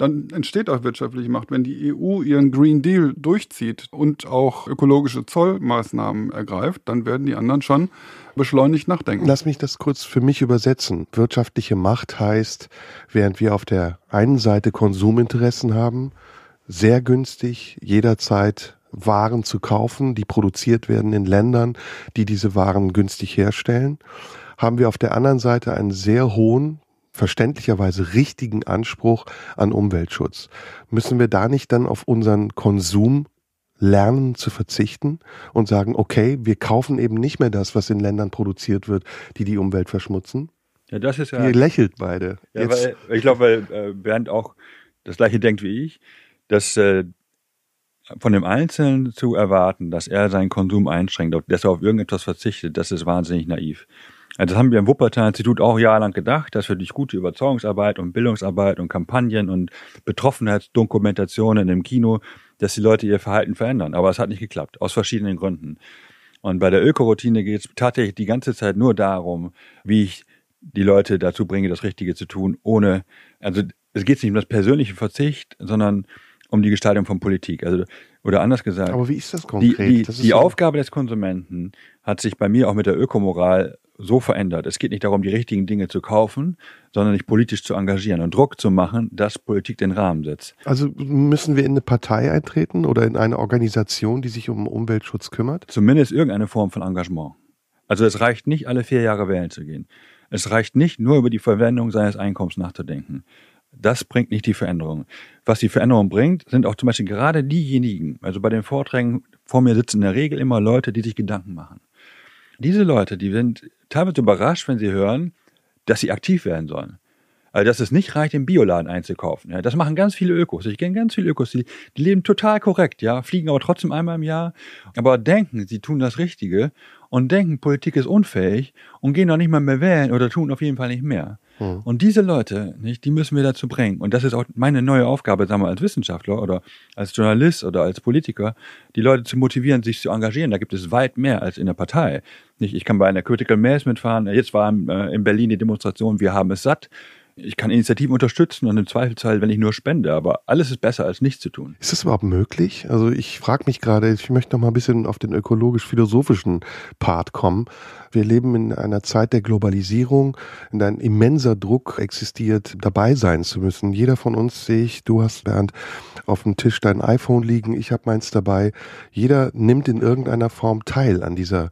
Dann entsteht auch wirtschaftliche Macht. Wenn die EU ihren Green Deal durchzieht und auch ökologische Zollmaßnahmen ergreift, dann werden die anderen schon beschleunigt nachdenken. Lass mich das kurz für mich übersetzen. Wirtschaftliche Macht heißt, während wir auf der einen Seite Konsuminteressen haben, sehr günstig jederzeit Waren zu kaufen, die produziert werden in Ländern, die diese Waren günstig herstellen, haben wir auf der anderen Seite einen sehr hohen, verständlicherweise richtigen Anspruch an Umweltschutz. Müssen wir da nicht dann auf unseren Konsum lernen zu verzichten und sagen, okay, wir kaufen eben nicht mehr das, was in Ländern produziert wird, die die Umwelt verschmutzen? Ja, das ist ja. Ihr lächelt beide. Ja, weil, ich glaube, weil äh, Bernd auch das gleiche denkt wie ich, dass äh, von dem Einzelnen zu erwarten, dass er seinen Konsum einschränkt, dass er auf irgendetwas verzichtet, das ist wahnsinnig naiv. Also das haben wir im Wuppertal-Institut auch jahrelang gedacht, dass wir durch gute Überzeugungsarbeit und Bildungsarbeit und Kampagnen und Betroffenheitsdokumentationen im Kino, dass die Leute ihr Verhalten verändern. Aber es hat nicht geklappt, aus verschiedenen Gründen. Und bei der Ökoroutine geht es tatsächlich die ganze Zeit nur darum, wie ich die Leute dazu bringe, das Richtige zu tun, ohne, also es geht nicht um das persönliche Verzicht, sondern um die Gestaltung von Politik. Also, oder anders gesagt, aber wie ist das die, konkret? die, ist die so- Aufgabe des Konsumenten hat sich bei mir auch mit der Ökomoral so verändert. Es geht nicht darum, die richtigen Dinge zu kaufen, sondern sich politisch zu engagieren und Druck zu machen, dass Politik den Rahmen setzt. Also müssen wir in eine Partei eintreten oder in eine Organisation, die sich um Umweltschutz kümmert? Zumindest irgendeine Form von Engagement. Also es reicht nicht, alle vier Jahre wählen zu gehen. Es reicht nicht, nur über die Verwendung seines Einkommens nachzudenken. Das bringt nicht die Veränderung. Was die Veränderung bringt, sind auch zum Beispiel gerade diejenigen, also bei den Vorträgen vor mir sitzen in der Regel immer Leute, die sich Gedanken machen. Diese Leute, die sind teilweise überrascht, wenn sie hören, dass sie aktiv werden sollen. Also, dass es nicht reicht, im Bioladen einzukaufen. Ja, das machen ganz viele Ökos. Ich kenne ganz viele Ökos, die, die leben total korrekt, ja, fliegen aber trotzdem einmal im Jahr, aber denken, sie tun das Richtige und denken, Politik ist unfähig und gehen auch nicht mal mehr wählen oder tun auf jeden Fall nicht mehr. Hm. Und diese Leute, nicht, die müssen wir dazu bringen. Und das ist auch meine neue Aufgabe, sagen wir, als Wissenschaftler oder als Journalist oder als Politiker, die Leute zu motivieren, sich zu engagieren. Da gibt es weit mehr als in der Partei. Nicht, ich kann bei einer Critical Mass mitfahren. Jetzt war äh, in Berlin die Demonstration, wir haben es satt. Ich kann Initiativen unterstützen und im Zweifelsfall, wenn ich nur spende, aber alles ist besser als nichts zu tun. Ist das überhaupt möglich? Also ich frage mich gerade, ich möchte noch mal ein bisschen auf den ökologisch-philosophischen Part kommen. Wir leben in einer Zeit der Globalisierung, in ein immenser Druck existiert, dabei sein zu müssen. Jeder von uns sehe ich, du hast Bernd auf dem Tisch dein iPhone liegen, ich habe meins dabei. Jeder nimmt in irgendeiner Form teil an dieser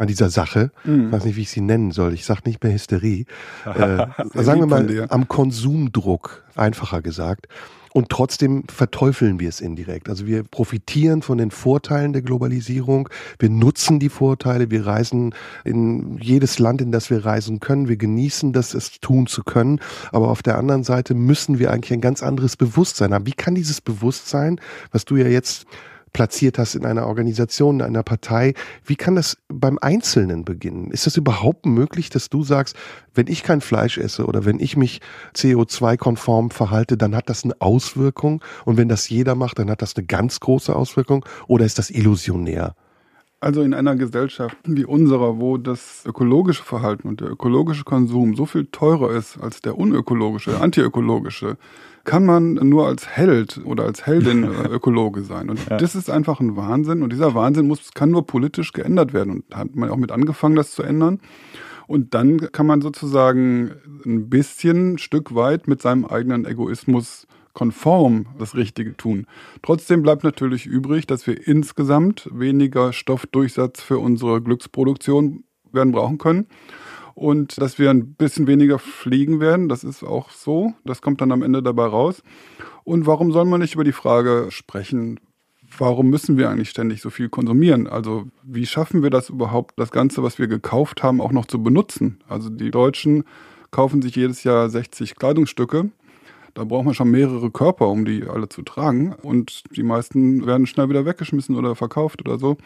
an dieser Sache. Mhm. Ich weiß nicht, wie ich sie nennen soll. Ich sage nicht mehr Hysterie. äh, sagen wir mal am Konsumdruck, einfacher gesagt. Und trotzdem verteufeln wir es indirekt. Also wir profitieren von den Vorteilen der Globalisierung. Wir nutzen die Vorteile. Wir reisen in jedes Land, in das wir reisen können. Wir genießen das, es tun zu können. Aber auf der anderen Seite müssen wir eigentlich ein ganz anderes Bewusstsein haben. Wie kann dieses Bewusstsein, was du ja jetzt platziert hast in einer Organisation, in einer Partei. Wie kann das beim Einzelnen beginnen? Ist es überhaupt möglich, dass du sagst, wenn ich kein Fleisch esse oder wenn ich mich CO2-konform verhalte, dann hat das eine Auswirkung? Und wenn das jeder macht, dann hat das eine ganz große Auswirkung? Oder ist das illusionär? Also in einer Gesellschaft wie unserer, wo das ökologische Verhalten und der ökologische Konsum so viel teurer ist als der unökologische, antiökologische, kann man nur als Held oder als Heldin äh, Ökologe sein. Und ja. das ist einfach ein Wahnsinn. Und dieser Wahnsinn muss, kann nur politisch geändert werden. Und da hat man auch mit angefangen, das zu ändern. Und dann kann man sozusagen ein bisschen, ein Stück weit mit seinem eigenen Egoismus konform das Richtige tun. Trotzdem bleibt natürlich übrig, dass wir insgesamt weniger Stoffdurchsatz für unsere Glücksproduktion werden brauchen können und dass wir ein bisschen weniger fliegen werden. Das ist auch so. Das kommt dann am Ende dabei raus. Und warum soll man nicht über die Frage sprechen, warum müssen wir eigentlich ständig so viel konsumieren? Also wie schaffen wir das überhaupt, das Ganze, was wir gekauft haben, auch noch zu benutzen? Also die Deutschen kaufen sich jedes Jahr 60 Kleidungsstücke da braucht man schon mehrere Körper, um die alle zu tragen. Und die meisten werden schnell wieder weggeschmissen oder verkauft oder so.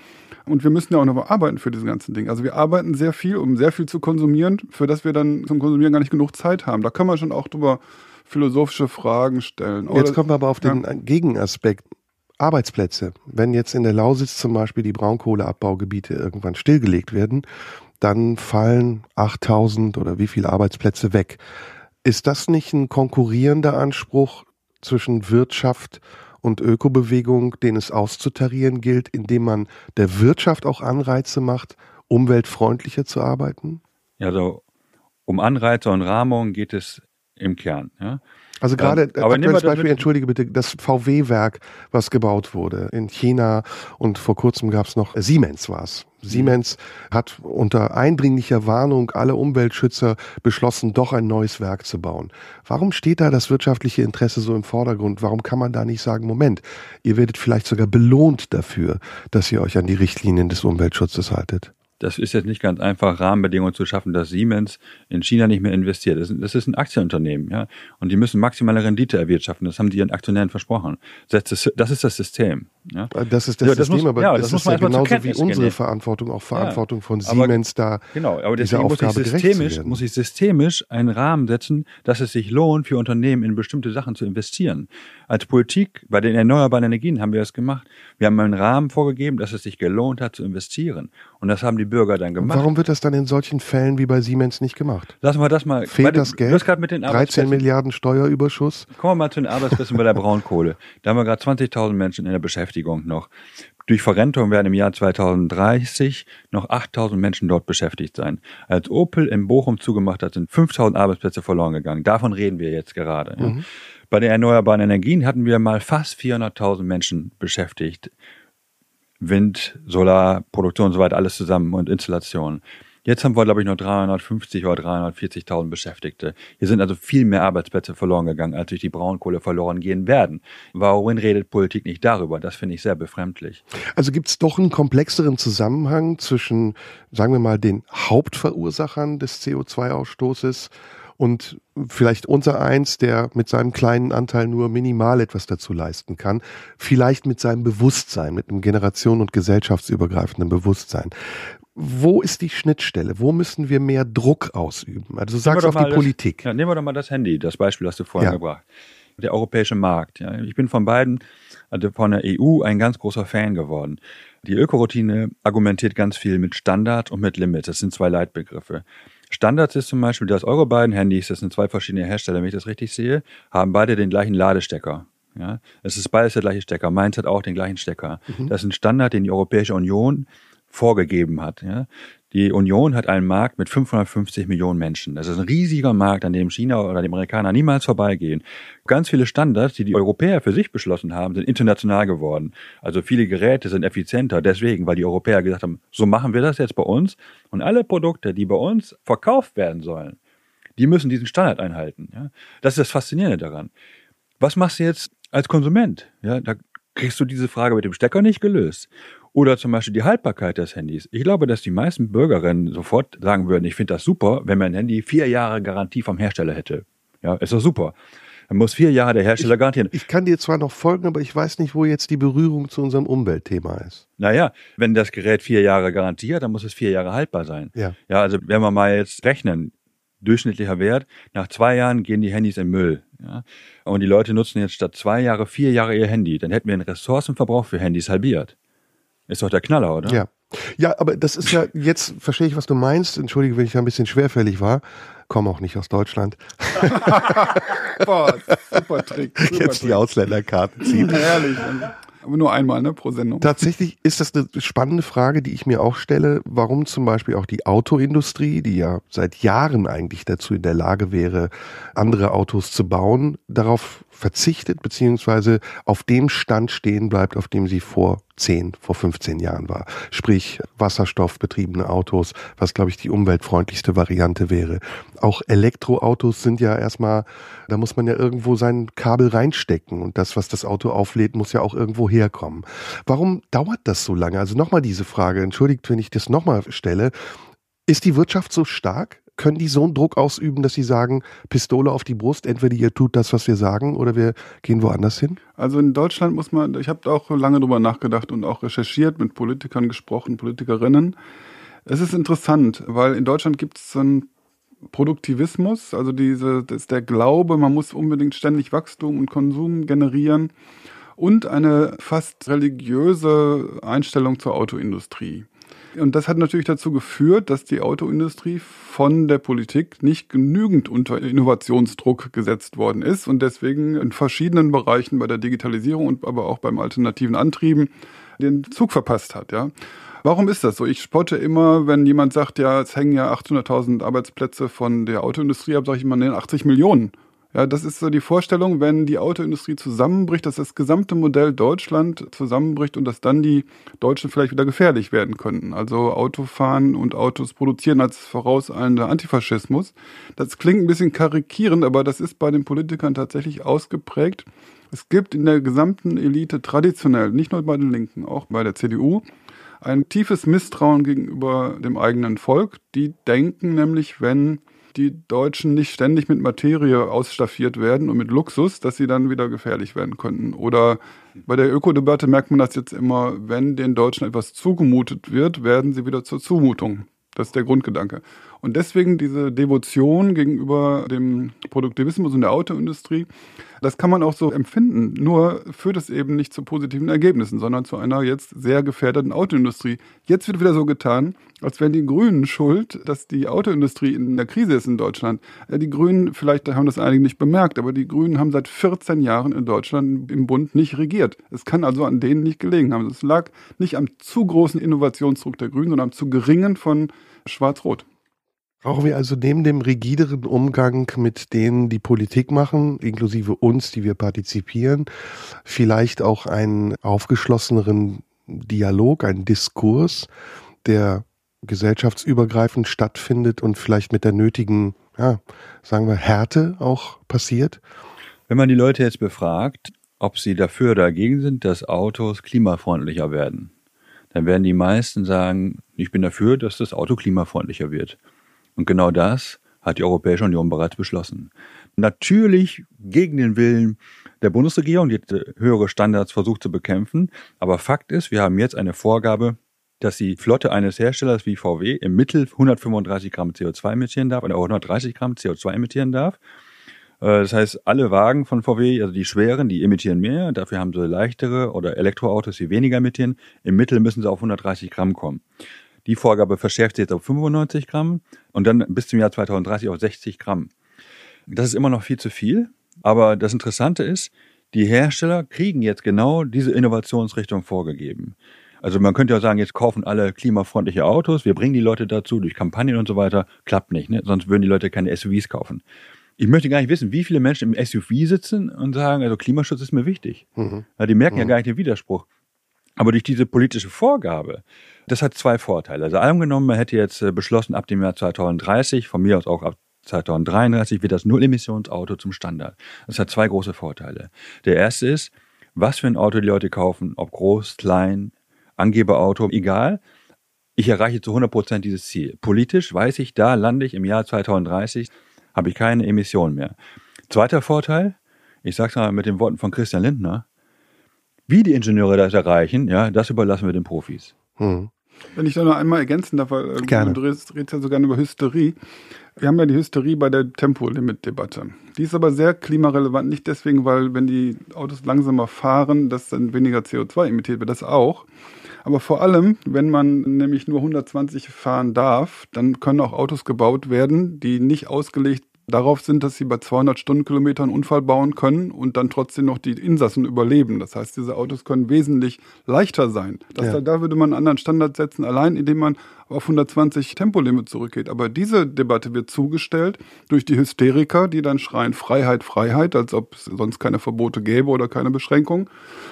Und wir müssen ja auch noch arbeiten für diese ganzen Dinge. Also wir arbeiten sehr viel, um sehr viel zu konsumieren, für das wir dann zum Konsumieren gar nicht genug Zeit haben. Da kann man schon auch drüber philosophische Fragen stellen. Oder, jetzt kommen wir aber auf den ja. Gegenaspekt. Arbeitsplätze. Wenn jetzt in der Lausitz zum Beispiel die Braunkohleabbaugebiete irgendwann stillgelegt werden, dann fallen 8000 oder wie viele Arbeitsplätze weg. Ist das nicht ein konkurrierender Anspruch zwischen Wirtschaft und Ökobewegung, den es auszutarieren gilt, indem man der Wirtschaft auch Anreize macht, umweltfreundlicher zu arbeiten? Ja, also um Anreize und Rahmung geht es im Kern. Ja. Also gerade, ähm, aber aktuelles Beispiel, entschuldige bitte, das VW-Werk, was gebaut wurde in China und vor kurzem gab es noch, Siemens war es. Siemens hat unter eindringlicher Warnung alle Umweltschützer beschlossen, doch ein neues Werk zu bauen. Warum steht da das wirtschaftliche Interesse so im Vordergrund? Warum kann man da nicht sagen, Moment, ihr werdet vielleicht sogar belohnt dafür, dass ihr euch an die Richtlinien des Umweltschutzes haltet? Das ist jetzt nicht ganz einfach, Rahmenbedingungen zu schaffen, dass Siemens in China nicht mehr investiert. Das, das ist ein Aktienunternehmen, ja. Und die müssen maximale Rendite erwirtschaften. Das haben die ihren Aktionären versprochen. Das ist das System. Ja? Das ist das ja, das System, muss, aber ja, das, das ist ja genauso wie unsere Verantwortung, auch Verantwortung von Siemens aber, da. Genau, aber deswegen muss ich, systemisch, muss ich systemisch einen Rahmen setzen, dass es sich lohnt, für Unternehmen in bestimmte Sachen zu investieren. Als Politik, bei den erneuerbaren Energien haben wir das gemacht. Wir haben einen Rahmen vorgegeben, dass es sich gelohnt hat zu investieren. Und das haben die Bürger dann gemacht. Warum wird das dann in solchen Fällen wie bei Siemens nicht gemacht? Lassen wir das mal. Fehlt das Geld? Mit den 13 Milliarden Steuerüberschuss? Kommen wir mal zu den Arbeitsplätzen bei der Braunkohle. Da haben wir gerade 20.000 Menschen in der Beschäftigung noch. Durch Verrentung werden im Jahr 2030 noch 8000 Menschen dort beschäftigt sein. Als Opel in Bochum zugemacht hat, sind 5000 Arbeitsplätze verloren gegangen. Davon reden wir jetzt gerade. Mhm. Bei den erneuerbaren Energien hatten wir mal fast 400.000 Menschen beschäftigt. Wind, Solar, Produktion und so weiter, alles zusammen und Installation. Jetzt haben wir, glaube ich, noch 350 oder 340.000 Beschäftigte. Hier sind also viel mehr Arbeitsplätze verloren gegangen, als durch die Braunkohle verloren gehen werden. Warum redet Politik nicht darüber? Das finde ich sehr befremdlich. Also gibt es doch einen komplexeren Zusammenhang zwischen, sagen wir mal, den Hauptverursachern des CO2-Ausstoßes und vielleicht unser eins, der mit seinem kleinen Anteil nur minimal etwas dazu leisten kann, vielleicht mit seinem Bewusstsein, mit einem Generation- und gesellschaftsübergreifenden Bewusstsein. Wo ist die Schnittstelle? Wo müssen wir mehr Druck ausüben? Also du sagst auf die das, Politik. Ja, nehmen wir doch mal das Handy, das Beispiel hast du vorhin ja. gebracht. Der europäische Markt. Ja. Ich bin von beiden, also von der EU, ein ganz großer Fan geworden. Die Ökoroutine argumentiert ganz viel mit Standard und mit Limit. Das sind zwei Leitbegriffe. Standards ist zum Beispiel, dass eure beiden Handys, das sind zwei verschiedene Hersteller, wenn ich das richtig sehe, haben beide den gleichen Ladestecker. Ja, es ist beides der gleiche Stecker. Meins hat auch den gleichen Stecker. Mhm. Das ist ein Standard, den die Europäische Union vorgegeben hat. Ja. Die Union hat einen Markt mit 550 Millionen Menschen. Das ist ein riesiger Markt, an dem China oder die Amerikaner niemals vorbeigehen. Ganz viele Standards, die die Europäer für sich beschlossen haben, sind international geworden. Also viele Geräte sind effizienter deswegen, weil die Europäer gesagt haben, so machen wir das jetzt bei uns. Und alle Produkte, die bei uns verkauft werden sollen, die müssen diesen Standard einhalten. Das ist das Faszinierende daran. Was machst du jetzt als Konsument? Ja, da kriegst du diese Frage mit dem Stecker nicht gelöst. Oder zum Beispiel die Haltbarkeit des Handys. Ich glaube, dass die meisten Bürgerinnen sofort sagen würden, ich finde das super, wenn mein Handy vier Jahre Garantie vom Hersteller hätte. Ja, ist doch super. Dann muss vier Jahre der Hersteller ich, garantieren. Ich kann dir zwar noch folgen, aber ich weiß nicht, wo jetzt die Berührung zu unserem Umweltthema ist. Naja, wenn das Gerät vier Jahre Garantie hat, dann muss es vier Jahre haltbar sein. Ja. Ja, also wenn wir mal jetzt rechnen, durchschnittlicher Wert, nach zwei Jahren gehen die Handys in Müll. Ja? Und die Leute nutzen jetzt statt zwei Jahre vier Jahre ihr Handy. Dann hätten wir den Ressourcenverbrauch für Handys halbiert. Ist doch der Knaller, oder? Ja. Ja, aber das ist ja, jetzt verstehe ich, was du meinst. Entschuldige, wenn ich da ein bisschen schwerfällig war. Komme auch nicht aus Deutschland. Boah, super Trick. Super jetzt Trick. die Ausländerkarten ziehen. Herrlich. Aber nur einmal, ne, pro Sendung. Tatsächlich ist das eine spannende Frage, die ich mir auch stelle, warum zum Beispiel auch die Autoindustrie, die ja seit Jahren eigentlich dazu in der Lage wäre, andere Autos zu bauen, darauf verzichtet, beziehungsweise auf dem Stand stehen bleibt, auf dem sie vor 10, vor 15 Jahren war. Sprich wasserstoffbetriebene Autos, was glaube ich die umweltfreundlichste Variante wäre. Auch Elektroautos sind ja erstmal, da muss man ja irgendwo sein Kabel reinstecken und das, was das Auto auflädt, muss ja auch irgendwo herkommen. Warum dauert das so lange? Also nochmal diese Frage, entschuldigt, wenn ich das nochmal stelle. Ist die Wirtschaft so stark? Können die so einen Druck ausüben, dass sie sagen, Pistole auf die Brust, entweder ihr tut das, was wir sagen, oder wir gehen woanders hin? Also in Deutschland muss man, ich habe auch lange drüber nachgedacht und auch recherchiert, mit Politikern gesprochen, Politikerinnen. Es ist interessant, weil in Deutschland gibt es so einen Produktivismus, also diese, das ist der Glaube, man muss unbedingt ständig Wachstum und Konsum generieren und eine fast religiöse Einstellung zur Autoindustrie. Und das hat natürlich dazu geführt, dass die Autoindustrie von der Politik nicht genügend unter Innovationsdruck gesetzt worden ist und deswegen in verschiedenen Bereichen bei der Digitalisierung und aber auch beim alternativen Antrieben den Zug verpasst hat, ja. Warum ist das so? Ich spotte immer, wenn jemand sagt, ja, es hängen ja 800.000 Arbeitsplätze von der Autoindustrie ab, sage ich immer, nee, 80 Millionen. Ja, das ist so die Vorstellung, wenn die Autoindustrie zusammenbricht, dass das gesamte Modell Deutschland zusammenbricht und dass dann die Deutschen vielleicht wieder gefährlich werden könnten. Also Autofahren und Autos produzieren als vorauseilender Antifaschismus. Das klingt ein bisschen karikierend, aber das ist bei den Politikern tatsächlich ausgeprägt. Es gibt in der gesamten Elite traditionell, nicht nur bei den Linken, auch bei der CDU, ein tiefes Misstrauen gegenüber dem eigenen Volk. Die denken nämlich, wenn die Deutschen nicht ständig mit Materie ausstaffiert werden und mit Luxus, dass sie dann wieder gefährlich werden könnten. Oder bei der Ökodebatte merkt man das jetzt immer, wenn den Deutschen etwas zugemutet wird, werden sie wieder zur Zumutung. Das ist der Grundgedanke. Und deswegen diese Devotion gegenüber dem Produktivismus und der Autoindustrie, das kann man auch so empfinden. Nur führt es eben nicht zu positiven Ergebnissen, sondern zu einer jetzt sehr gefährdeten Autoindustrie. Jetzt wird wieder so getan, als wären die Grünen schuld, dass die Autoindustrie in der Krise ist in Deutschland. Die Grünen, vielleicht haben das einige nicht bemerkt, aber die Grünen haben seit 14 Jahren in Deutschland im Bund nicht regiert. Es kann also an denen nicht gelegen haben. Es lag nicht am zu großen Innovationsdruck der Grünen, sondern am zu geringen von Schwarz-Rot. Brauchen wir also neben dem rigideren Umgang mit denen, die Politik machen, inklusive uns, die wir partizipieren, vielleicht auch einen aufgeschlosseneren Dialog, einen Diskurs, der gesellschaftsübergreifend stattfindet und vielleicht mit der nötigen, ja, sagen wir, Härte auch passiert? Wenn man die Leute jetzt befragt, ob sie dafür oder dagegen sind, dass Autos klimafreundlicher werden, dann werden die meisten sagen, ich bin dafür, dass das Auto klimafreundlicher wird. Und genau das hat die Europäische Union bereits beschlossen. Natürlich gegen den Willen der Bundesregierung, die höhere Standards versucht zu bekämpfen. Aber Fakt ist, wir haben jetzt eine Vorgabe, dass die Flotte eines Herstellers wie VW im Mittel 135 Gramm CO2 emittieren darf oder 130 Gramm CO2 emittieren darf. Äh, das heißt, alle Wagen von VW, also die schweren, die emittieren mehr. Dafür haben sie leichtere oder Elektroautos, die weniger emittieren. Im Mittel müssen sie auf 130 Gramm kommen. Die Vorgabe verschärft sich jetzt auf 95 Gramm und dann bis zum Jahr 2030 auf 60 Gramm. Das ist immer noch viel zu viel. Aber das Interessante ist, die Hersteller kriegen jetzt genau diese Innovationsrichtung vorgegeben. Also man könnte ja sagen, jetzt kaufen alle klimafreundliche Autos, wir bringen die Leute dazu durch Kampagnen und so weiter. Klappt nicht, ne? sonst würden die Leute keine SUVs kaufen. Ich möchte gar nicht wissen, wie viele Menschen im SUV sitzen und sagen, also Klimaschutz ist mir wichtig. Mhm. Ja, die merken mhm. ja gar nicht den Widerspruch. Aber durch diese politische Vorgabe, das hat zwei Vorteile. Also angenommen, man hätte jetzt äh, beschlossen, ab dem Jahr 2030, von mir aus auch ab 2033 wird das Null-Emissionsauto zum Standard. Das hat zwei große Vorteile. Der erste ist, was für ein Auto die Leute kaufen, ob groß, klein, Angeberauto, egal. Ich erreiche zu 100 Prozent dieses Ziel. Politisch weiß ich, da lande ich im Jahr 2030, habe ich keine Emissionen mehr. Zweiter Vorteil, ich sage es mal mit den Worten von Christian Lindner, wie die Ingenieure das erreichen, ja, das überlassen wir den Profis. Hm. Wenn ich da noch einmal ergänzen darf, weil Gerne. du redest, redest ja sogar über Hysterie. Wir haben ja die Hysterie bei der Tempolimit-Debatte. Die ist aber sehr klimarelevant, nicht deswegen, weil wenn die Autos langsamer fahren, dass dann weniger CO2 emittiert wird, das auch. Aber vor allem, wenn man nämlich nur 120 fahren darf, dann können auch Autos gebaut werden, die nicht ausgelegt darauf sind, dass sie bei 200 Stundenkilometern Unfall bauen können und dann trotzdem noch die Insassen überleben. Das heißt, diese Autos können wesentlich leichter sein. Das, ja. Da würde man einen anderen Standard setzen, allein indem man auf 120 Tempolimit zurückgeht. Aber diese Debatte wird zugestellt durch die Hysteriker, die dann schreien Freiheit, Freiheit, als ob es sonst keine Verbote gäbe oder keine Beschränkung.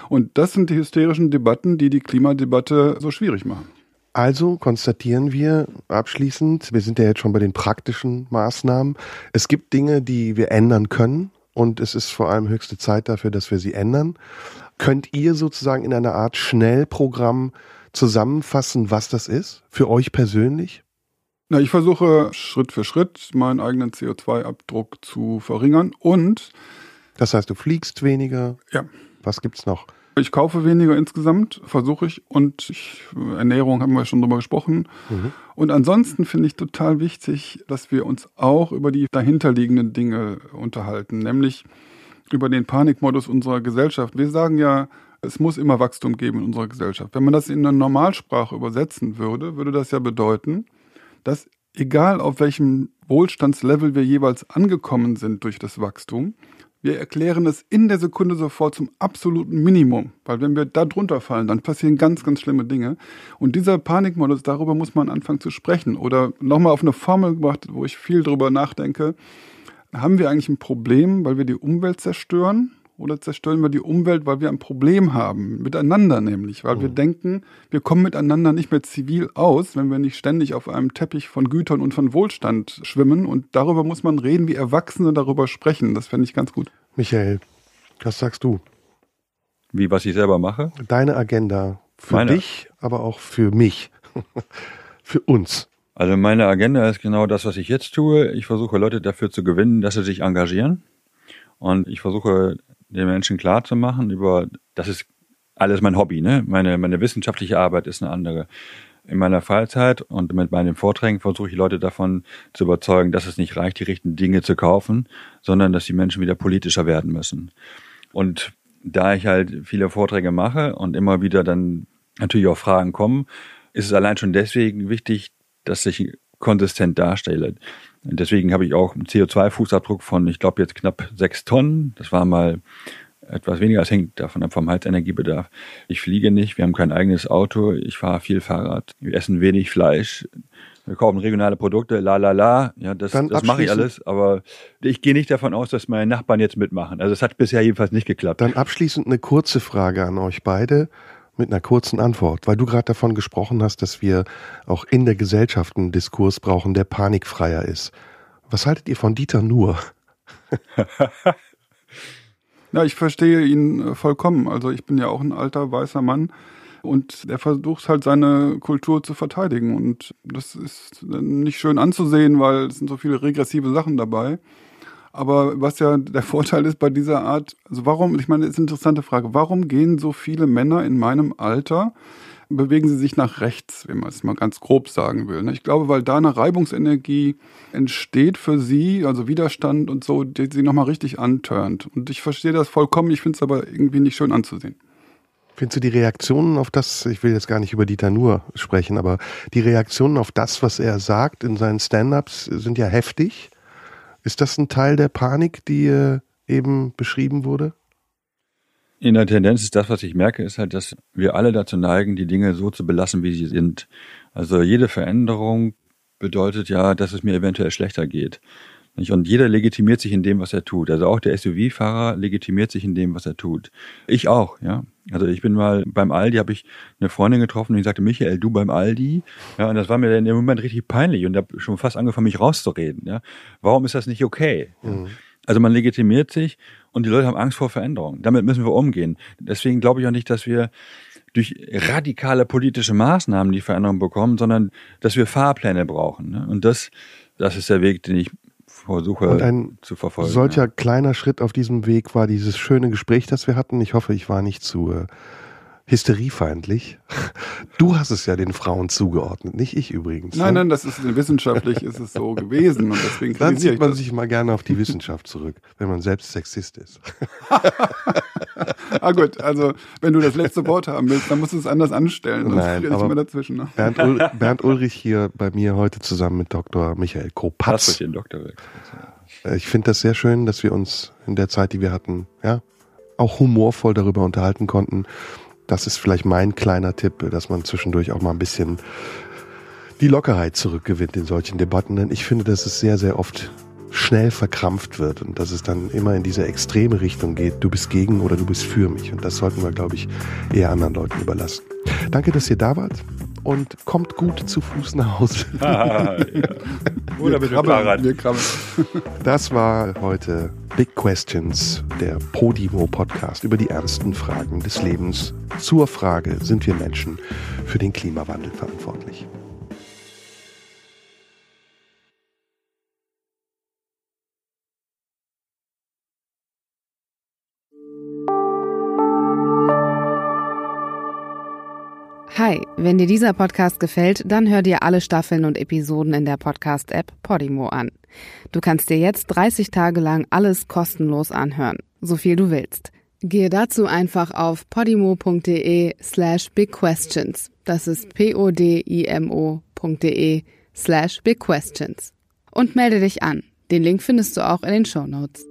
Und das sind die hysterischen Debatten, die die Klimadebatte so schwierig machen. Also konstatieren wir abschließend, wir sind ja jetzt schon bei den praktischen Maßnahmen. Es gibt Dinge, die wir ändern können und es ist vor allem höchste Zeit dafür, dass wir sie ändern. Könnt ihr sozusagen in einer Art Schnellprogramm zusammenfassen, was das ist für euch persönlich? Na, ich versuche Schritt für Schritt meinen eigenen CO2-Abdruck zu verringern und das heißt, du fliegst weniger. Ja. Was gibt's noch? Ich kaufe weniger insgesamt, versuche ich. Und ich, Ernährung haben wir schon drüber gesprochen. Mhm. Und ansonsten finde ich total wichtig, dass wir uns auch über die dahinterliegenden Dinge unterhalten, nämlich über den Panikmodus unserer Gesellschaft. Wir sagen ja, es muss immer Wachstum geben in unserer Gesellschaft. Wenn man das in eine Normalsprache übersetzen würde, würde das ja bedeuten, dass egal auf welchem Wohlstandslevel wir jeweils angekommen sind durch das Wachstum, wir erklären es in der Sekunde sofort zum absoluten Minimum, weil wenn wir da drunter fallen, dann passieren ganz, ganz schlimme Dinge. Und dieser Panikmodus, darüber muss man anfangen zu sprechen. Oder nochmal auf eine Formel gebracht, wo ich viel drüber nachdenke. Haben wir eigentlich ein Problem, weil wir die Umwelt zerstören? Oder zerstören wir die Umwelt, weil wir ein Problem haben, miteinander nämlich, weil mhm. wir denken, wir kommen miteinander nicht mehr zivil aus, wenn wir nicht ständig auf einem Teppich von Gütern und von Wohlstand schwimmen. Und darüber muss man reden, wie Erwachsene darüber sprechen. Das fände ich ganz gut. Michael, was sagst du? Wie, was ich selber mache? Deine Agenda für Meine. dich, aber auch für mich, für uns. Also meine Agenda ist genau das, was ich jetzt tue. Ich versuche Leute dafür zu gewinnen, dass sie sich engagieren. Und ich versuche den Menschen klarzumachen über, das ist alles mein Hobby, ne? Meine, meine wissenschaftliche Arbeit ist eine andere. In meiner Freizeit und mit meinen Vorträgen versuche ich Leute davon zu überzeugen, dass es nicht reicht, die richtigen Dinge zu kaufen, sondern dass die Menschen wieder politischer werden müssen. Und da ich halt viele Vorträge mache und immer wieder dann natürlich auch Fragen kommen, ist es allein schon deswegen wichtig, dass ich konsistent darstelle. Deswegen habe ich auch einen CO2-Fußabdruck von, ich glaube, jetzt knapp sechs Tonnen. Das war mal etwas weniger, es hängt davon ab vom Heizenergiebedarf. Ich fliege nicht, wir haben kein eigenes Auto, ich fahre viel Fahrrad, wir essen wenig Fleisch, wir kaufen regionale Produkte, la la la, ja, das, das mache ich alles, aber ich gehe nicht davon aus, dass meine Nachbarn jetzt mitmachen. Also es hat bisher jedenfalls nicht geklappt. Dann abschließend eine kurze Frage an euch beide mit einer kurzen Antwort, weil du gerade davon gesprochen hast, dass wir auch in der Gesellschaft einen Diskurs brauchen, der panikfreier ist. Was haltet ihr von Dieter Nuhr? ja, ich verstehe ihn äh, vollkommen. Also ich bin ja auch ein alter weißer Mann und er versucht halt seine Kultur zu verteidigen und das ist nicht schön anzusehen, weil es sind so viele regressive Sachen dabei. Aber was ja der Vorteil ist bei dieser Art, also warum, ich meine, das ist eine interessante Frage, warum gehen so viele Männer in meinem Alter, bewegen sie sich nach rechts, wenn man es mal ganz grob sagen will. Ne? Ich glaube, weil da eine Reibungsenergie entsteht für sie, also Widerstand und so, die sie nochmal richtig antörnt. Und ich verstehe das vollkommen, ich finde es aber irgendwie nicht schön anzusehen. Findest du die Reaktionen auf das, ich will jetzt gar nicht über Dieter Nuhr sprechen, aber die Reaktionen auf das, was er sagt in seinen Stand-ups, sind ja heftig. Ist das ein Teil der Panik, die äh, eben beschrieben wurde? In der Tendenz ist das, was ich merke, ist halt, dass wir alle dazu neigen, die Dinge so zu belassen, wie sie sind. Also jede Veränderung bedeutet ja, dass es mir eventuell schlechter geht. Und jeder legitimiert sich in dem, was er tut. Also auch der SUV-Fahrer legitimiert sich in dem, was er tut. Ich auch, ja. Also ich bin mal beim Aldi, habe ich eine Freundin getroffen und die sagte, Michael, du beim Aldi. Ja, und das war mir dann im Moment richtig peinlich und habe schon fast angefangen, mich rauszureden. Ja. Warum ist das nicht okay? Mhm. Also man legitimiert sich und die Leute haben Angst vor Veränderung. Damit müssen wir umgehen. Deswegen glaube ich auch nicht, dass wir durch radikale politische Maßnahmen die Veränderung bekommen, sondern dass wir Fahrpläne brauchen. Ne? Und das, das ist der Weg, den ich versuche und ein zu verfolgen. Solcher ja. kleiner Schritt auf diesem Weg war dieses schöne Gespräch, das wir hatten. Ich hoffe, ich war nicht zu äh, hysteriefeindlich. Du hast es ja den Frauen zugeordnet, nicht ich übrigens. Nein, ne? nein, das ist wissenschaftlich ist es so gewesen und deswegen Dann zieht man sich mal gerne auf die Wissenschaft zurück, wenn man selbst Sexist ist. ah gut, also wenn du das letzte Wort haben willst, dann musst du es anders anstellen. Sonst Nein, aber dazwischen, ne? Bernd, Ul Bernd, Ulrich hier bei mir heute zusammen mit Dr. Michael Kopatz. Den Doktor äh, Ich finde das sehr schön, dass wir uns in der Zeit, die wir hatten, ja, auch humorvoll darüber unterhalten konnten das ist vielleicht mein kleiner Tipp, dass man zwischendurch auch mal ein bisschen die Lockerheit zurückgewinnt in solchen Debatten. Denn ich finde, dass es sehr, sehr oft schnell verkrampft wird und dass es dann immer in diese extreme Richtung geht, du bist gegen oder du bist für mich. Und das sollten wir, glaube ich, eher anderen Leuten überlassen. Danke, dass ihr da wart und kommt gut zu Fuß nach Hause. Ah, ja. Oder mit dem Fahrrad. Wir Das war heute Big Questions, der Podimo Podcast über die ernsten Fragen des Lebens. Zur Frage, sind wir Menschen für den Klimawandel verantwortlich? Hi, wenn dir dieser Podcast gefällt, dann hör dir alle Staffeln und Episoden in der Podcast-App Podimo an. Du kannst dir jetzt 30 Tage lang alles kostenlos anhören, so viel du willst. Gehe dazu einfach auf podimo.de slash bigquestions. Das ist p-o-d-i-m-o.de slash bigquestions. Und melde dich an. Den Link findest du auch in den Show Notes.